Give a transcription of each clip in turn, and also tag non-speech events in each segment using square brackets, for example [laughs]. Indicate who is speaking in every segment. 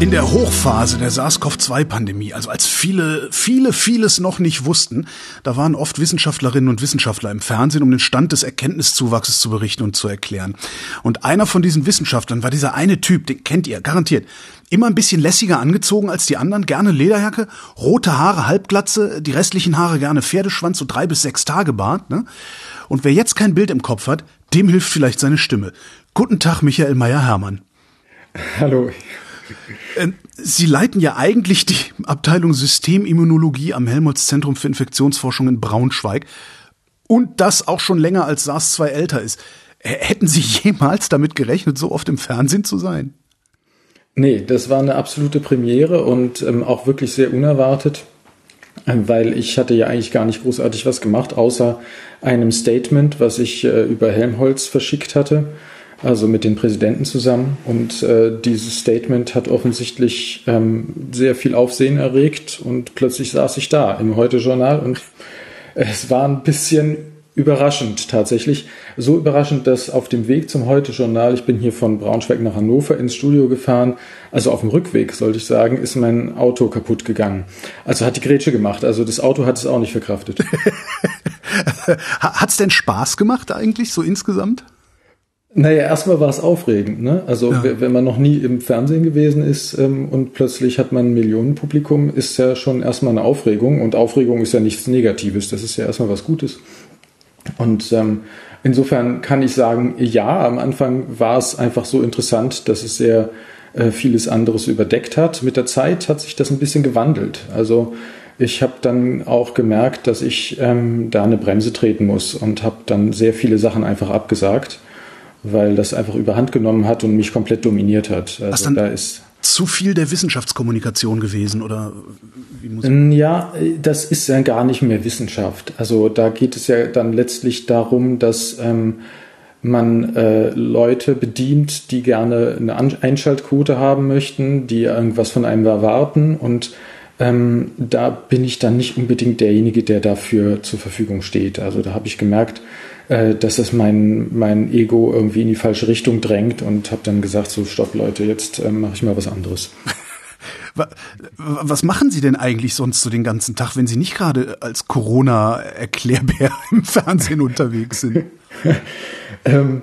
Speaker 1: In der Hochphase der SARS-CoV-2-Pandemie, also als viele, viele, vieles noch nicht wussten, da waren oft Wissenschaftlerinnen und Wissenschaftler im Fernsehen, um den Stand des Erkenntniszuwachses zu berichten und zu erklären. Und einer von diesen Wissenschaftlern war dieser eine Typ, den kennt ihr, garantiert. Immer ein bisschen lässiger angezogen als die anderen, gerne Lederjacke, rote Haare, Halbglatze, die restlichen Haare gerne Pferdeschwanz, so drei bis sechs Tage Bart. Ne? Und wer jetzt kein Bild im Kopf hat, dem hilft vielleicht seine Stimme. Guten Tag, Michael Meyer-Hermann.
Speaker 2: Hallo.
Speaker 1: Ähm, Sie leiten ja eigentlich die Abteilung Systemimmunologie am Helmholtz-Zentrum für Infektionsforschung in Braunschweig. Und das auch schon länger als SARS-2 älter ist. Hätten Sie jemals damit gerechnet, so oft im Fernsehen zu sein?
Speaker 2: Nee, das war eine absolute Premiere und ähm, auch wirklich sehr unerwartet, äh, weil ich hatte ja eigentlich gar nicht großartig was gemacht, außer einem Statement, was ich äh, über Helmholtz verschickt hatte also mit den Präsidenten zusammen. Und äh, dieses Statement hat offensichtlich ähm, sehr viel Aufsehen erregt und plötzlich saß ich da im Heute-Journal und es war ein bisschen überraschend tatsächlich. So überraschend, dass auf dem Weg zum Heute-Journal, ich bin hier von Braunschweig nach Hannover ins Studio gefahren, also auf dem Rückweg, sollte ich sagen, ist mein Auto kaputt gegangen. Also hat die Grätsche gemacht. Also das Auto hat es auch nicht verkraftet. [laughs]
Speaker 1: Hat's denn Spaß gemacht eigentlich so insgesamt?
Speaker 2: Naja, erstmal war es aufregend. Ne? Also ja. wenn man noch nie im Fernsehen gewesen ist ähm, und plötzlich hat man ein Millionenpublikum, ist ja schon erstmal eine Aufregung. Und Aufregung ist ja nichts Negatives, das ist ja erstmal was Gutes. Und ähm, insofern kann ich sagen, ja, am Anfang war es einfach so interessant, dass es sehr äh, vieles anderes überdeckt hat. Mit der Zeit hat sich das ein bisschen gewandelt. Also ich habe dann auch gemerkt, dass ich ähm, da eine Bremse treten muss und habe dann sehr viele Sachen einfach abgesagt weil das einfach überhand genommen hat und mich komplett dominiert hat.
Speaker 1: Also dann da ist zu viel der Wissenschaftskommunikation gewesen oder
Speaker 2: wie muss Ja, das ist ja gar nicht mehr Wissenschaft. Also da geht es ja dann letztlich darum, dass ähm, man äh, Leute bedient, die gerne eine Einschaltquote haben möchten, die irgendwas von einem erwarten und ähm, da bin ich dann nicht unbedingt derjenige, der dafür zur Verfügung steht. Also da habe ich gemerkt, äh, dass das mein, mein Ego irgendwie in die falsche Richtung drängt und habe dann gesagt, so stopp Leute, jetzt äh, mache ich mal was anderes. [laughs]
Speaker 1: Was machen Sie denn eigentlich sonst so den ganzen Tag, wenn Sie nicht gerade als Corona-Erklärbär [laughs] im Fernsehen unterwegs sind? [laughs]
Speaker 2: ähm,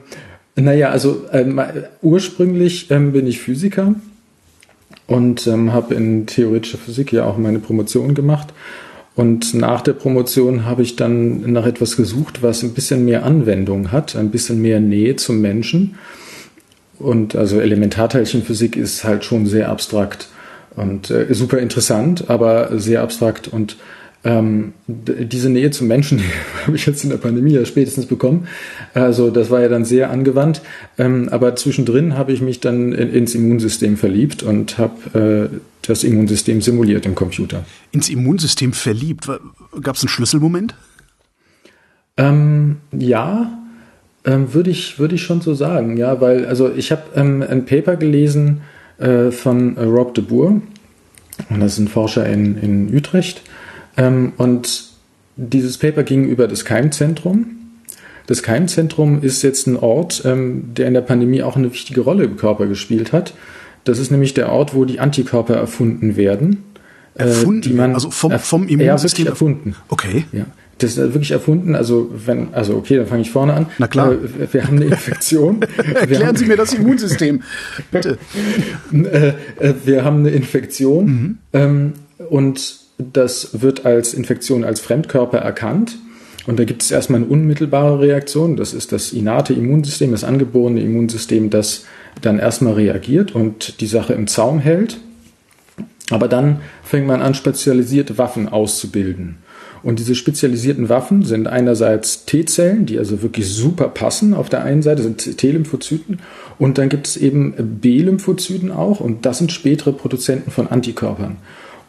Speaker 2: naja, also ähm, ursprünglich ähm, bin ich Physiker und ähm, habe in theoretischer Physik ja auch meine Promotion gemacht und nach der Promotion habe ich dann nach etwas gesucht, was ein bisschen mehr Anwendung hat, ein bisschen mehr Nähe zum Menschen. Und also Elementarteilchenphysik ist halt schon sehr abstrakt und äh, super interessant, aber sehr abstrakt. Und ähm, diese Nähe zum Menschen [laughs] habe ich jetzt in der Pandemie ja spätestens bekommen. Also das war ja dann sehr angewandt. Ähm, aber zwischendrin habe ich mich dann in, ins Immunsystem verliebt und habe äh, das Immunsystem simuliert im Computer.
Speaker 1: Ins Immunsystem verliebt? Gab es einen Schlüsselmoment?
Speaker 2: Ähm, ja, ähm, würde ich, würd ich schon so sagen. Ja, weil, also ich habe ähm, ein Paper gelesen äh, von äh, Rob de Boer. Und das ist ein Forscher in, in Utrecht. Ähm, und dieses Paper ging über das Keimzentrum. Das Keimzentrum ist jetzt ein Ort, ähm, der in der Pandemie auch eine wichtige Rolle im Körper gespielt hat. Das ist nämlich der Ort, wo die Antikörper erfunden werden.
Speaker 1: Äh, erfunden? Die man, also vom, vom Immunsystem?
Speaker 2: Ja, erfunden.
Speaker 1: Okay.
Speaker 2: Ja. Das ist wirklich erfunden. Also wenn, also okay, dann fange ich vorne an.
Speaker 1: Na klar.
Speaker 2: Äh, wir haben eine Infektion. [laughs]
Speaker 1: Erklären Sie mir das Immunsystem, [laughs] bitte.
Speaker 2: Äh, äh, wir haben eine Infektion mhm. Ähm, und das wird als Infektion als Fremdkörper erkannt. Und da gibt es erstmal eine unmittelbare Reaktion. Das ist das innate Immunsystem, das angeborene Immunsystem, das dann erstmal reagiert und die Sache im Zaum hält. Aber dann fängt man an, spezialisierte Waffen auszubilden. Und diese spezialisierten Waffen sind einerseits T-Zellen, die also wirklich super passen auf der einen Seite, sind T-Lymphozyten. Und dann gibt es eben B-Lymphozyten auch. Und das sind spätere Produzenten von Antikörpern.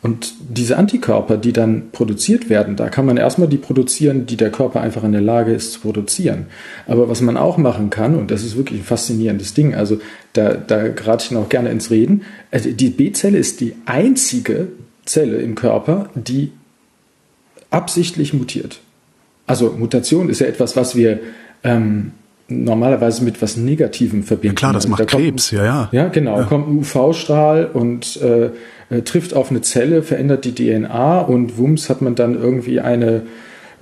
Speaker 2: Und diese Antikörper, die dann produziert werden, da kann man erstmal die produzieren, die der Körper einfach in der Lage ist zu produzieren. Aber was man auch machen kann, und das ist wirklich ein faszinierendes Ding, also da, da gerate ich noch gerne ins Reden, also die B-Zelle ist die einzige Zelle im Körper, die absichtlich mutiert. Also Mutation ist ja etwas, was wir ähm, normalerweise mit was Negativem verbinden.
Speaker 1: Ja klar, das
Speaker 2: also
Speaker 1: macht
Speaker 2: da kommt-
Speaker 1: Krebs, ja, ja.
Speaker 2: Ja, genau. Kommt ein UV-Strahl und äh, äh, trifft auf eine Zelle, verändert die DNA und wumms hat man dann irgendwie eine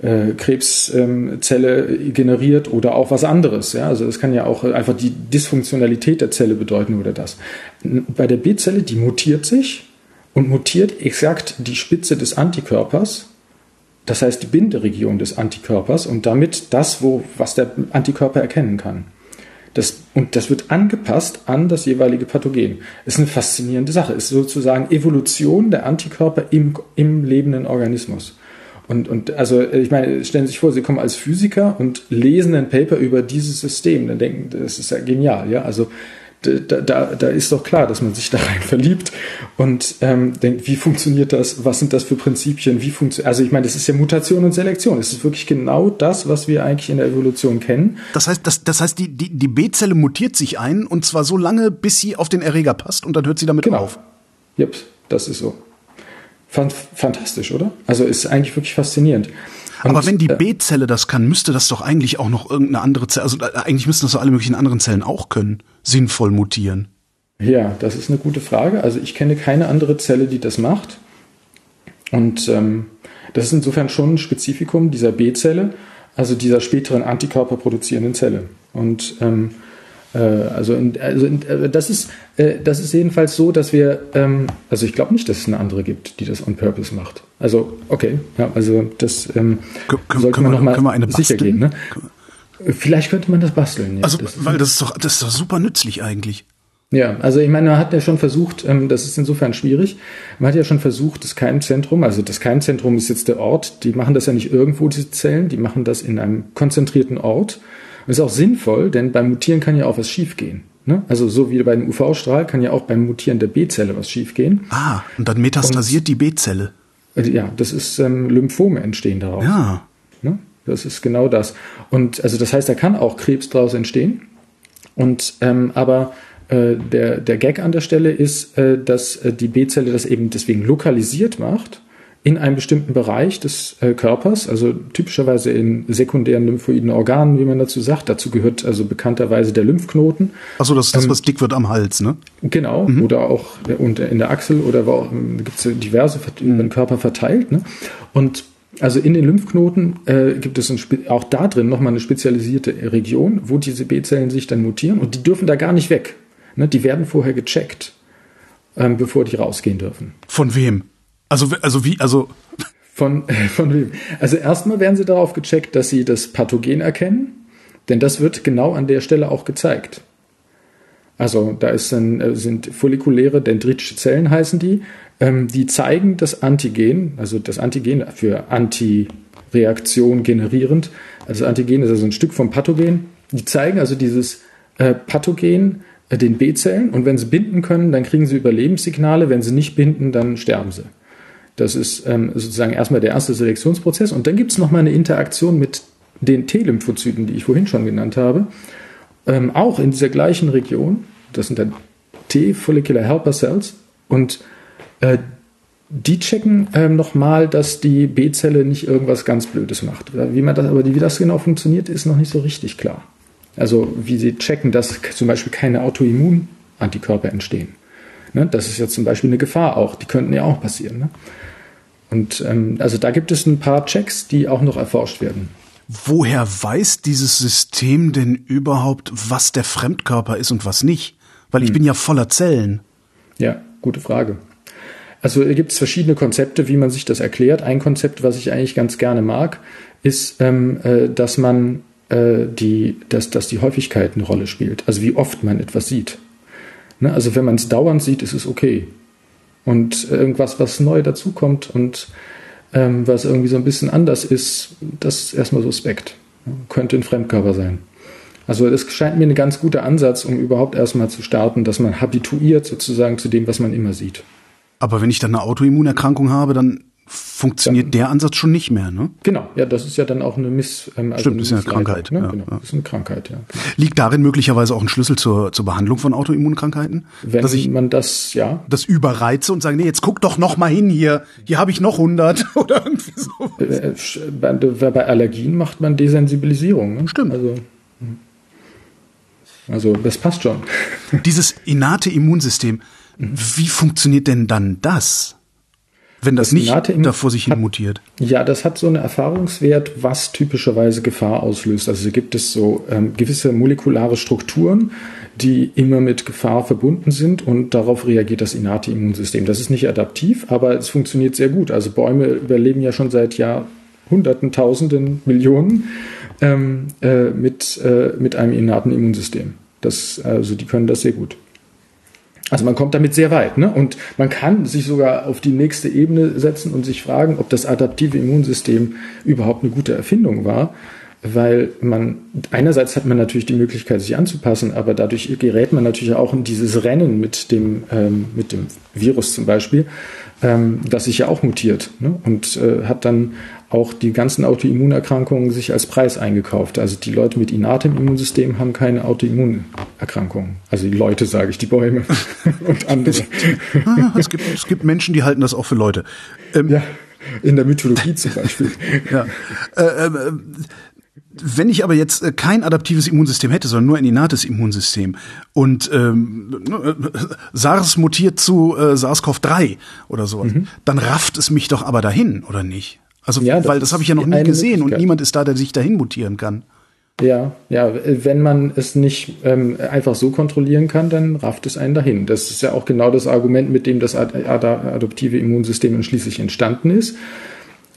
Speaker 2: äh, Krebszelle generiert oder auch was anderes. Ja? Also es kann ja auch einfach die Dysfunktionalität der Zelle bedeuten oder das. Bei der B-Zelle, die mutiert sich und mutiert exakt die Spitze des Antikörpers, das heißt die Binderegion des Antikörpers und damit das, wo, was der Antikörper erkennen kann. Das, und das wird angepasst an das jeweilige Pathogen. Ist eine faszinierende Sache. Ist sozusagen Evolution der Antikörper im, im lebenden Organismus. Und, und also ich meine, stellen Sie sich vor, Sie kommen als Physiker und lesen ein Paper über dieses System. Dann denken, das ist ja genial, ja. Also da, da, da ist doch klar, dass man sich da rein verliebt und ähm, denkt, wie funktioniert das? Was sind das für Prinzipien? Wie funktioniert? Also ich meine, das ist ja Mutation und Selektion. Es ist wirklich genau das, was wir eigentlich in der Evolution kennen.
Speaker 1: Das heißt, das, das heißt, die, die, die B-Zelle mutiert sich ein und zwar so lange, bis sie auf den Erreger passt und dann hört sie damit
Speaker 2: Genau.
Speaker 1: auf.
Speaker 2: Yep, das ist so. Fan- Fantastisch, oder? Also ist eigentlich wirklich faszinierend. Und,
Speaker 1: Aber wenn die
Speaker 2: äh,
Speaker 1: B-Zelle das kann, müsste das doch eigentlich auch noch irgendeine andere Zelle, also äh, eigentlich müssten das doch alle möglichen anderen Zellen auch können, sinnvoll mutieren.
Speaker 2: Ja, das ist eine gute Frage. Also ich kenne keine andere Zelle, die das macht. Und ähm, das ist insofern schon ein Spezifikum dieser B-Zelle, also dieser späteren antikörperproduzierenden Zelle. Und ähm, äh, also, in, also in, äh, das, ist, äh, das ist jedenfalls so, dass wir, ähm, also ich glaube nicht, dass es eine andere gibt, die das on purpose macht. Also okay, ja, also das ähm,
Speaker 1: Kö- kö-
Speaker 2: sollte
Speaker 1: können
Speaker 2: man
Speaker 1: wir-
Speaker 2: nochmal
Speaker 1: können
Speaker 2: sicher gehen. Ne? Vielleicht könnte man das basteln. Ja.
Speaker 1: Also,
Speaker 2: das
Speaker 1: weil das ist doch, das ist doch super nützlich eigentlich.
Speaker 2: ja, also ich meine, man hat ja schon versucht, ähm, das ist insofern schwierig, man hat ja schon versucht, das Keimzentrum, also das Keimzentrum ist jetzt der Ort, die machen das ja nicht irgendwo, diese Zellen, die machen das in einem konzentrierten Ort. Und ist auch sinnvoll, denn beim Mutieren kann ja auch was schiefgehen. Ne? Also so wie beim UV-Strahl kann ja auch beim Mutieren der B-Zelle was schiefgehen.
Speaker 1: Ah, und dann metastasiert die B-Zelle.
Speaker 2: Ja, das ist ähm, Lymphome entstehen daraus.
Speaker 1: Ja.
Speaker 2: Das ist genau das. Und also das heißt, da kann auch Krebs daraus entstehen. Und ähm, aber äh, der, der Gag an der Stelle ist, äh, dass äh, die B-Zelle das eben deswegen lokalisiert macht in einem bestimmten Bereich des äh, Körpers, also typischerweise in sekundären lymphoiden Organen, wie man dazu sagt. Dazu gehört also bekannterweise der Lymphknoten.
Speaker 1: Achso, das ist
Speaker 2: Ähm,
Speaker 1: das, was dick wird am Hals, ne?
Speaker 2: Genau, oder auch und in der Achsel oder auch gibt es diverse über den Körper verteilt. Ne? Und also in den Lymphknoten äh, gibt es auch da drin nochmal eine spezialisierte Region, wo diese B-Zellen sich dann mutieren und die dürfen da gar nicht weg. Ne? Die werden vorher gecheckt, ähm, bevor die rausgehen dürfen.
Speaker 1: Von wem? Also, also wie, also,
Speaker 2: Von, [laughs] von wem? Also erstmal werden sie darauf gecheckt, dass sie das Pathogen erkennen, denn das wird genau an der Stelle auch gezeigt. Also da ist ein, äh, sind follikuläre dendritische Zellen heißen die, ähm, die zeigen das Antigen, also das Antigen für Antireaktion generierend. Also Antigen ist also ein Stück vom Pathogen. Die zeigen also dieses äh, Pathogen äh, den B-Zellen und wenn sie binden können, dann kriegen sie Überlebenssignale. Wenn sie nicht binden, dann sterben sie. Das ist ähm, sozusagen erstmal der erste Selektionsprozess. Und dann gibt es nochmal eine Interaktion mit den T-Lymphozyten, die ich vorhin schon genannt habe. Ähm, auch in dieser gleichen Region. Das sind dann T-Follicular Helper Cells. Und äh, die checken ähm, nochmal, dass die B-Zelle nicht irgendwas ganz Blödes macht. Wie, man das, aber wie das genau funktioniert, ist noch nicht so richtig klar. Also wie sie checken, dass zum Beispiel keine Autoimmunantikörper entstehen. Ne? Das ist ja zum Beispiel eine Gefahr auch. Die könnten ja auch passieren. Ne? Und ähm, also da gibt es ein paar Checks, die auch noch erforscht werden.
Speaker 1: Woher weiß dieses System denn überhaupt, was der Fremdkörper ist und was nicht? Weil
Speaker 2: Hm.
Speaker 1: ich bin ja voller Zellen.
Speaker 2: Ja, gute Frage. Also gibt es verschiedene Konzepte, wie man sich das erklärt. Ein Konzept, was ich eigentlich ganz gerne mag, ist, ähm, äh, dass man äh, die, dass, dass die Häufigkeit eine Rolle spielt. Also wie oft man etwas sieht. Ne? Also wenn man es dauernd sieht, ist es okay. Und irgendwas, was neu dazukommt und ähm, was irgendwie so ein bisschen anders ist, das ist erstmal suspekt. Könnte ein Fremdkörper sein. Also das scheint mir ein ganz guter Ansatz, um überhaupt erstmal zu starten, dass man habituiert sozusagen zu dem, was man immer sieht.
Speaker 1: Aber wenn ich dann eine Autoimmunerkrankung habe, dann funktioniert dann, der Ansatz schon nicht mehr, ne?
Speaker 2: Genau, ja, das ist ja dann auch eine Miss.
Speaker 1: Ähm, also Stimmt,
Speaker 2: das
Speaker 1: ist ja eine Krankheit.
Speaker 2: Ne?
Speaker 1: Ja,
Speaker 2: genau,
Speaker 1: ja.
Speaker 2: ist eine Krankheit, ja.
Speaker 1: Liegt darin möglicherweise auch ein Schlüssel zur, zur Behandlung von Autoimmunkrankheiten?
Speaker 2: Wenn dass ich man das, ja.
Speaker 1: Das überreize und sage, nee, jetzt guck doch noch mal hin hier. Hier habe ich noch 100 [laughs] oder irgendwie so.
Speaker 2: Äh, bei, bei Allergien macht man Desensibilisierung. Ne?
Speaker 1: Stimmt.
Speaker 2: Also, also das passt schon. [laughs]
Speaker 1: Dieses innate Immunsystem, wie funktioniert denn dann das? Wenn das, das nicht da vor sich hin hat, mutiert.
Speaker 2: Ja, das hat so einen Erfahrungswert, was typischerweise Gefahr auslöst. Also gibt es so ähm, gewisse molekulare Strukturen, die immer mit Gefahr verbunden sind und darauf reagiert das innate Immunsystem. Das ist nicht adaptiv, aber es funktioniert sehr gut. Also Bäume überleben ja schon seit Jahrhunderten, Tausenden, Millionen ähm, äh, mit, äh, mit einem innaten Immunsystem. Das, also die können das sehr gut. Also man kommt damit sehr weit. Ne? Und man kann sich sogar auf die nächste Ebene setzen und sich fragen, ob das adaptive Immunsystem überhaupt eine gute Erfindung war. Weil man, einerseits hat man natürlich die Möglichkeit, sich anzupassen, aber dadurch gerät man natürlich auch in dieses Rennen mit dem, ähm, mit dem Virus zum Beispiel, ähm, das sich ja auch mutiert ne? und äh, hat dann auch die ganzen Autoimmunerkrankungen sich als Preis eingekauft. Also die Leute mit innatem Immunsystem haben keine Autoimmunerkrankungen. Also die Leute, sage ich, die Bäume [laughs] und andere.
Speaker 1: es, gibt, es gibt Menschen, die halten das auch für Leute.
Speaker 2: Ähm, ja, in der Mythologie zum Beispiel. [laughs]
Speaker 1: ja. Äh, äh, wenn ich aber jetzt äh, kein adaptives Immunsystem hätte, sondern nur ein innates Immunsystem und ähm, äh, SARS mutiert zu äh, SARS-CoV-3 oder sowas, mhm. dann rafft es mich doch aber dahin, oder nicht? Also, ja, das weil das habe ich ja noch nie gesehen und niemand ist da, der sich dahin mutieren kann.
Speaker 2: Ja, ja, wenn man es nicht ähm, einfach so kontrollieren kann, dann rafft es einen dahin. Das ist ja auch genau das Argument, mit dem das ad adoptive Immunsystem schließlich entstanden ist.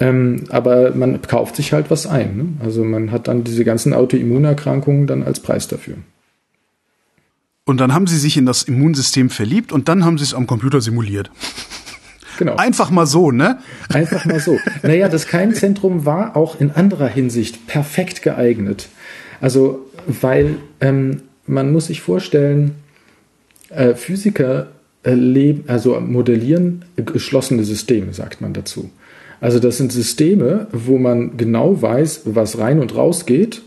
Speaker 2: Ähm, aber man kauft sich halt was ein. Ne? Also man hat dann diese ganzen Autoimmunerkrankungen dann als Preis dafür.
Speaker 1: Und dann haben sie sich in das Immunsystem verliebt und dann haben sie es am Computer simuliert. Genau. Einfach mal so, ne?
Speaker 2: Einfach mal so. naja, das Keimzentrum war auch in anderer Hinsicht perfekt geeignet. Also, weil ähm, man muss sich vorstellen, äh, Physiker äh, leben, also modellieren geschlossene Systeme, sagt man dazu. Also das sind Systeme, wo man genau weiß, was rein und raus geht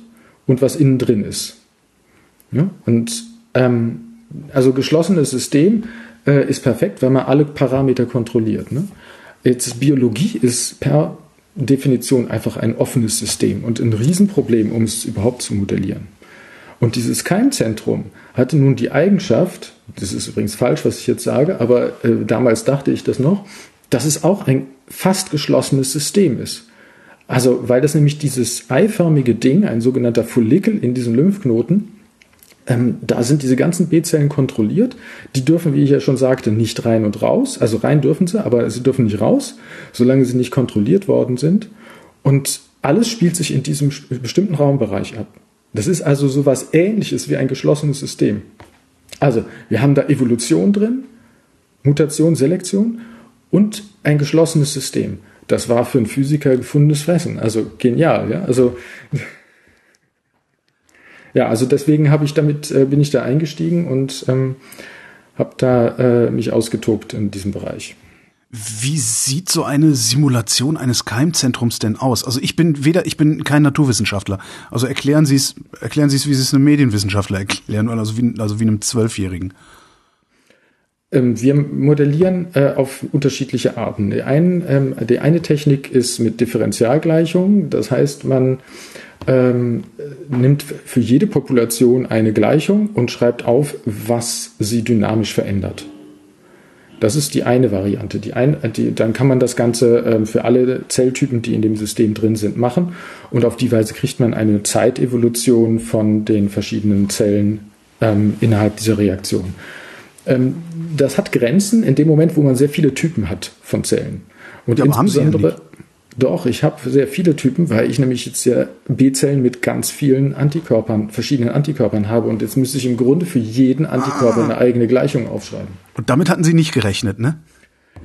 Speaker 2: und was innen drin ist. Ja? Und ähm, also geschlossenes System äh, ist perfekt, wenn man alle Parameter kontrolliert. Ne? Jetzt Biologie ist per Definition einfach ein offenes System und ein Riesenproblem, um es überhaupt zu modellieren. Und dieses Keimzentrum hatte nun die Eigenschaft, das ist übrigens falsch, was ich jetzt sage, aber äh, damals dachte ich das noch, dass es auch ein fast geschlossenes System ist. Also, weil das nämlich dieses eiförmige Ding, ein sogenannter Follikel in diesem Lymphknoten, ähm, da sind diese ganzen B-Zellen kontrolliert. Die dürfen, wie ich ja schon sagte, nicht rein und raus. Also rein dürfen sie, aber sie dürfen nicht raus, solange sie nicht kontrolliert worden sind. Und alles spielt sich in diesem bestimmten Raumbereich ab. Das ist also so was ähnliches wie ein geschlossenes System. Also, wir haben da Evolution drin, Mutation, Selektion und ein geschlossenes System. Das war für einen Physiker gefundenes Fressen. Also genial, ja. Also [laughs] ja, also deswegen habe ich damit, äh, bin ich da eingestiegen und ähm, habe da äh, mich ausgetobt in diesem Bereich.
Speaker 1: Wie sieht so eine Simulation eines Keimzentrums denn aus? Also ich bin weder, ich bin kein Naturwissenschaftler. Also erklären Sie es, erklären Sie es, wie Sie es einem Medienwissenschaftler erklären, also wie, also wie einem Zwölfjährigen.
Speaker 2: Ähm, wir modellieren äh, auf unterschiedliche Arten. Die, einen, ähm, die eine Technik ist mit Differentialgleichungen. Das heißt, man ähm, nimmt für jede Population eine Gleichung und schreibt auf, was sie dynamisch verändert. Das ist die eine Variante. Die ein, die, dann kann man das Ganze ähm, für alle Zelltypen, die in dem System drin sind, machen. Und auf die Weise kriegt man eine Zeitevolution von den verschiedenen Zellen innerhalb dieser Reaktion. Ähm, das hat Grenzen in dem Moment, wo man sehr viele Typen hat von Zellen.
Speaker 1: Und ja, insbesondere,
Speaker 2: doch, ich habe sehr viele Typen, weil ich nämlich jetzt ja B-Zellen mit ganz vielen Antikörpern, verschiedenen Antikörpern habe. Und jetzt müsste ich im Grunde für jeden Antikörper ah. eine eigene Gleichung aufschreiben.
Speaker 1: Und damit hatten Sie nicht gerechnet, ne?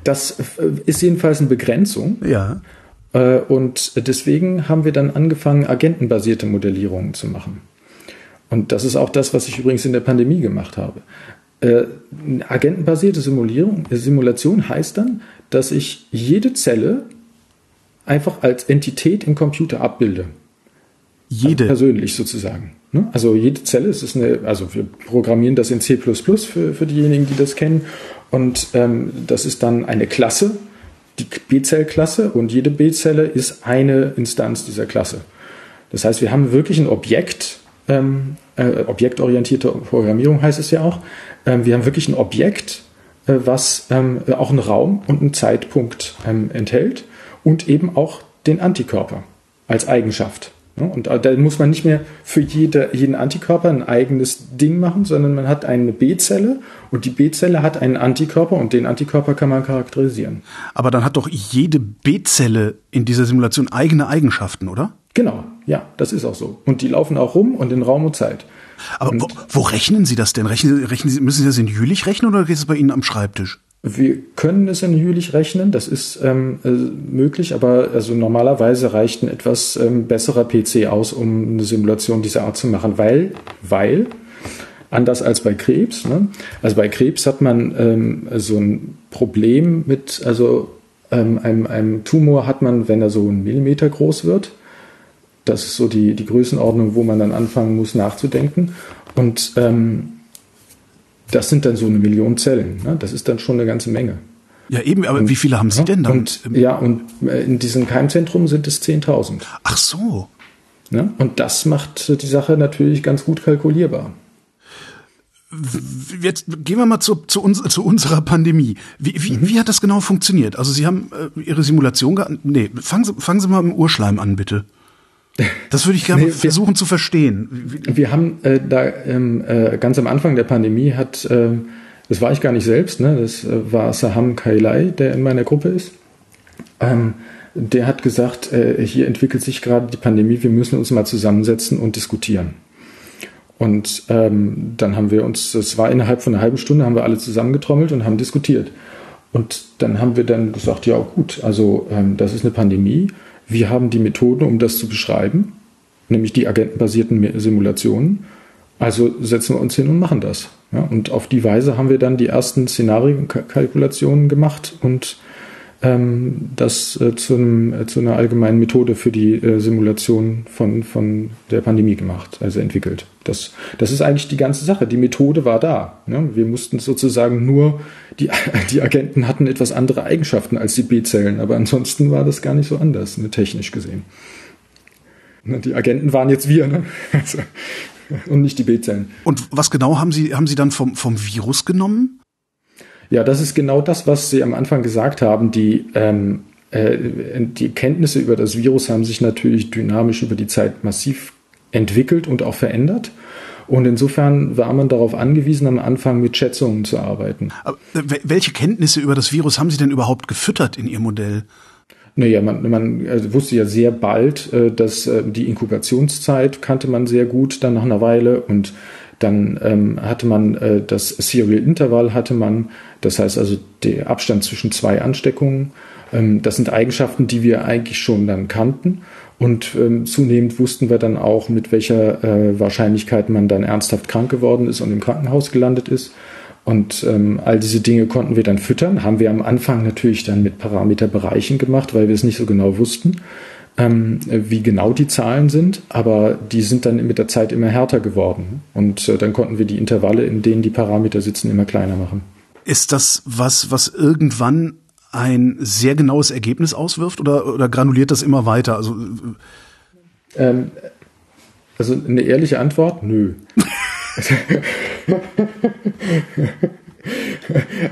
Speaker 2: Das äh, ist jedenfalls eine Begrenzung.
Speaker 1: Ja.
Speaker 2: Äh, und deswegen haben wir dann angefangen, agentenbasierte Modellierungen zu machen. Und das ist auch das, was ich übrigens in der Pandemie gemacht habe. Äh, agentenbasierte Simulierung, Simulation heißt dann, dass ich jede Zelle einfach als Entität im Computer abbilde.
Speaker 1: Jede.
Speaker 2: Also persönlich sozusagen. Ne? Also jede Zelle, es ist eine, also wir programmieren das in C für, für diejenigen, die das kennen. Und ähm, das ist dann eine Klasse, die B-Zell-Klasse, und jede B-Zelle ist eine Instanz dieser Klasse. Das heißt, wir haben wirklich ein Objekt, ähm, äh, objektorientierte Programmierung heißt es ja auch. Ähm, wir haben wirklich ein Objekt, äh, was ähm, auch einen Raum und einen Zeitpunkt ähm, enthält und eben auch den Antikörper als Eigenschaft. Und da muss man nicht mehr für jede, jeden Antikörper ein eigenes Ding machen, sondern man hat eine B-Zelle und die B-Zelle hat einen Antikörper und den Antikörper kann man charakterisieren.
Speaker 1: Aber dann hat doch jede B-Zelle in dieser Simulation eigene Eigenschaften, oder?
Speaker 2: Genau, ja, das ist auch so. Und die laufen auch rum und in Raum und Zeit.
Speaker 1: Aber und wo, wo, rechnen Sie das denn? Rechnen, rechnen Sie, müssen Sie das in Jülich rechnen oder geht es bei Ihnen am Schreibtisch?
Speaker 2: Wir können es in Jülich rechnen, das ist ähm, äh, möglich, aber also normalerweise reicht ein etwas ähm, besserer PC aus, um eine Simulation dieser Art zu machen, weil, weil, anders als bei Krebs, ne? also bei Krebs hat man ähm, so ein Problem mit, also ähm, einem, einem Tumor hat man, wenn er so einen Millimeter groß wird, das ist so die, die Größenordnung, wo man dann anfangen muss nachzudenken und ähm, das sind dann so eine Million Zellen. Ne? Das ist dann schon eine ganze Menge.
Speaker 1: Ja, eben, aber und, wie viele haben Sie denn dann?
Speaker 2: Und, ja, und äh, in diesem Keimzentrum sind es 10.000.
Speaker 1: Ach so.
Speaker 2: Ne? Und das macht die Sache natürlich ganz gut kalkulierbar.
Speaker 1: Jetzt gehen wir mal zu, zu, uns, zu unserer Pandemie. Wie, wie, mhm. wie hat das genau funktioniert? Also Sie haben äh, Ihre Simulation gehabt. Nee, fangen Sie, fangen Sie mal mit dem Urschleim an, bitte. Das würde ich gerne nee, versuchen wir, zu verstehen.
Speaker 2: Wir haben äh, da ähm, äh, ganz am Anfang der Pandemie hat, äh, das war ich gar nicht selbst, ne? das äh, war Saham Kailai, der in meiner Gruppe ist. Ähm, der hat gesagt, äh, hier entwickelt sich gerade die Pandemie, wir müssen uns mal zusammensetzen und diskutieren. Und ähm, dann haben wir uns, das war innerhalb von einer halben Stunde, haben wir alle zusammengetrommelt und haben diskutiert. Und dann haben wir dann gesagt, ja gut, also ähm, das ist eine Pandemie wir haben die Methoden, um das zu beschreiben, nämlich die agentenbasierten Simulationen. Also setzen wir uns hin und machen das. Ja, und auf die Weise haben wir dann die ersten Szenarienkalkulationen gemacht und ähm, das äh, zu, einem, äh, zu, einer allgemeinen Methode für die äh, Simulation von, von der Pandemie gemacht, also entwickelt. Das, das ist eigentlich die ganze Sache. Die Methode war da. Ne? Wir mussten sozusagen nur, die, [laughs] die Agenten hatten etwas andere Eigenschaften als die B-Zellen, aber ansonsten war das gar nicht so anders, ne, technisch gesehen. Ne, die Agenten waren jetzt wir, ne? [laughs] Also, und nicht die B-Zellen.
Speaker 1: Und was genau haben Sie, haben Sie dann vom, vom Virus genommen?
Speaker 2: Ja, das ist genau das, was Sie am Anfang gesagt haben. Die, ähm, äh, die Kenntnisse über das Virus haben sich natürlich dynamisch über die Zeit massiv entwickelt und auch verändert. Und insofern war man darauf angewiesen, am Anfang mit Schätzungen zu arbeiten.
Speaker 1: Aber welche Kenntnisse über das Virus haben Sie denn überhaupt gefüttert in Ihr Modell?
Speaker 2: Naja, man, man also wusste ja sehr bald, äh, dass äh, die Inkubationszeit kannte man sehr gut dann nach einer Weile und dann ähm, hatte man äh, das Serial Interval hatte man, das heißt also der Abstand zwischen zwei Ansteckungen. Ähm, das sind Eigenschaften, die wir eigentlich schon dann kannten. Und ähm, zunehmend wussten wir dann auch, mit welcher äh, Wahrscheinlichkeit man dann ernsthaft krank geworden ist und im Krankenhaus gelandet ist. Und ähm, all diese Dinge konnten wir dann füttern. Haben wir am Anfang natürlich dann mit Parameterbereichen gemacht, weil wir es nicht so genau wussten ähm, wie genau die Zahlen sind, aber die sind dann mit der Zeit immer härter geworden. Und äh, dann konnten wir die Intervalle, in denen die Parameter sitzen, immer kleiner machen.
Speaker 1: Ist das was, was irgendwann ein sehr genaues Ergebnis auswirft oder, oder granuliert das immer weiter? Also,
Speaker 2: ähm, also eine ehrliche Antwort, nö. [laughs]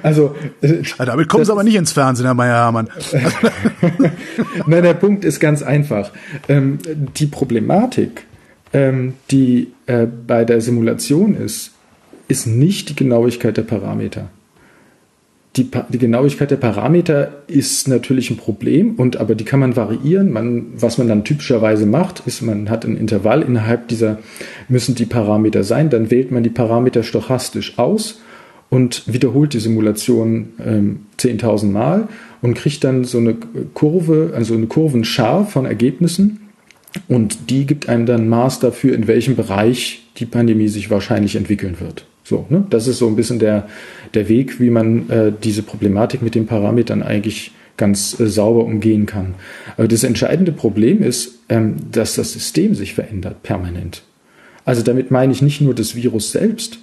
Speaker 1: Also, äh, damit kommen Sie aber nicht ins Fernsehen, Herr Meyer-Hermann. [laughs]
Speaker 2: Nein, der Punkt ist ganz einfach. Ähm, die Problematik, ähm, die äh, bei der Simulation ist, ist nicht die Genauigkeit der Parameter. Die, die, Genauigkeit der Parameter ist natürlich ein Problem, und aber die kann man variieren. Man, was man dann typischerweise macht, ist, man hat ein Intervall innerhalb dieser müssen die Parameter sein, dann wählt man die Parameter stochastisch aus und wiederholt die Simulation ähm, 10.000 Mal und kriegt dann so eine Kurve, also eine Kurvenschar von Ergebnissen. Und die gibt einem dann Maß dafür, in welchem Bereich die Pandemie sich wahrscheinlich entwickeln wird. So, ne? Das ist so ein bisschen der, der Weg, wie man äh, diese Problematik mit den Parametern eigentlich ganz äh, sauber umgehen kann. Aber das entscheidende Problem ist, ähm, dass das System sich verändert permanent. Also damit meine ich nicht nur das Virus selbst,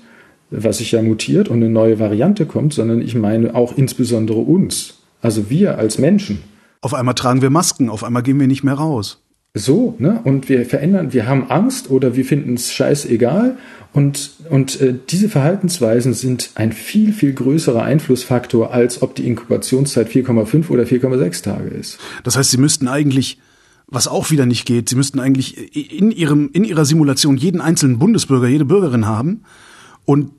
Speaker 2: was sich ja mutiert und eine neue Variante kommt, sondern ich meine auch insbesondere uns, also wir als Menschen.
Speaker 1: Auf einmal tragen wir Masken, auf einmal gehen wir nicht mehr raus.
Speaker 2: So, ne? Und wir verändern, wir haben Angst oder wir finden es scheißegal. Und, und äh, diese Verhaltensweisen sind ein viel, viel größerer Einflussfaktor, als ob die Inkubationszeit 4,5 oder 4,6 Tage ist.
Speaker 1: Das heißt, Sie müssten eigentlich, was auch wieder nicht geht, Sie müssten eigentlich in, ihrem, in Ihrer Simulation jeden einzelnen Bundesbürger, jede Bürgerin haben und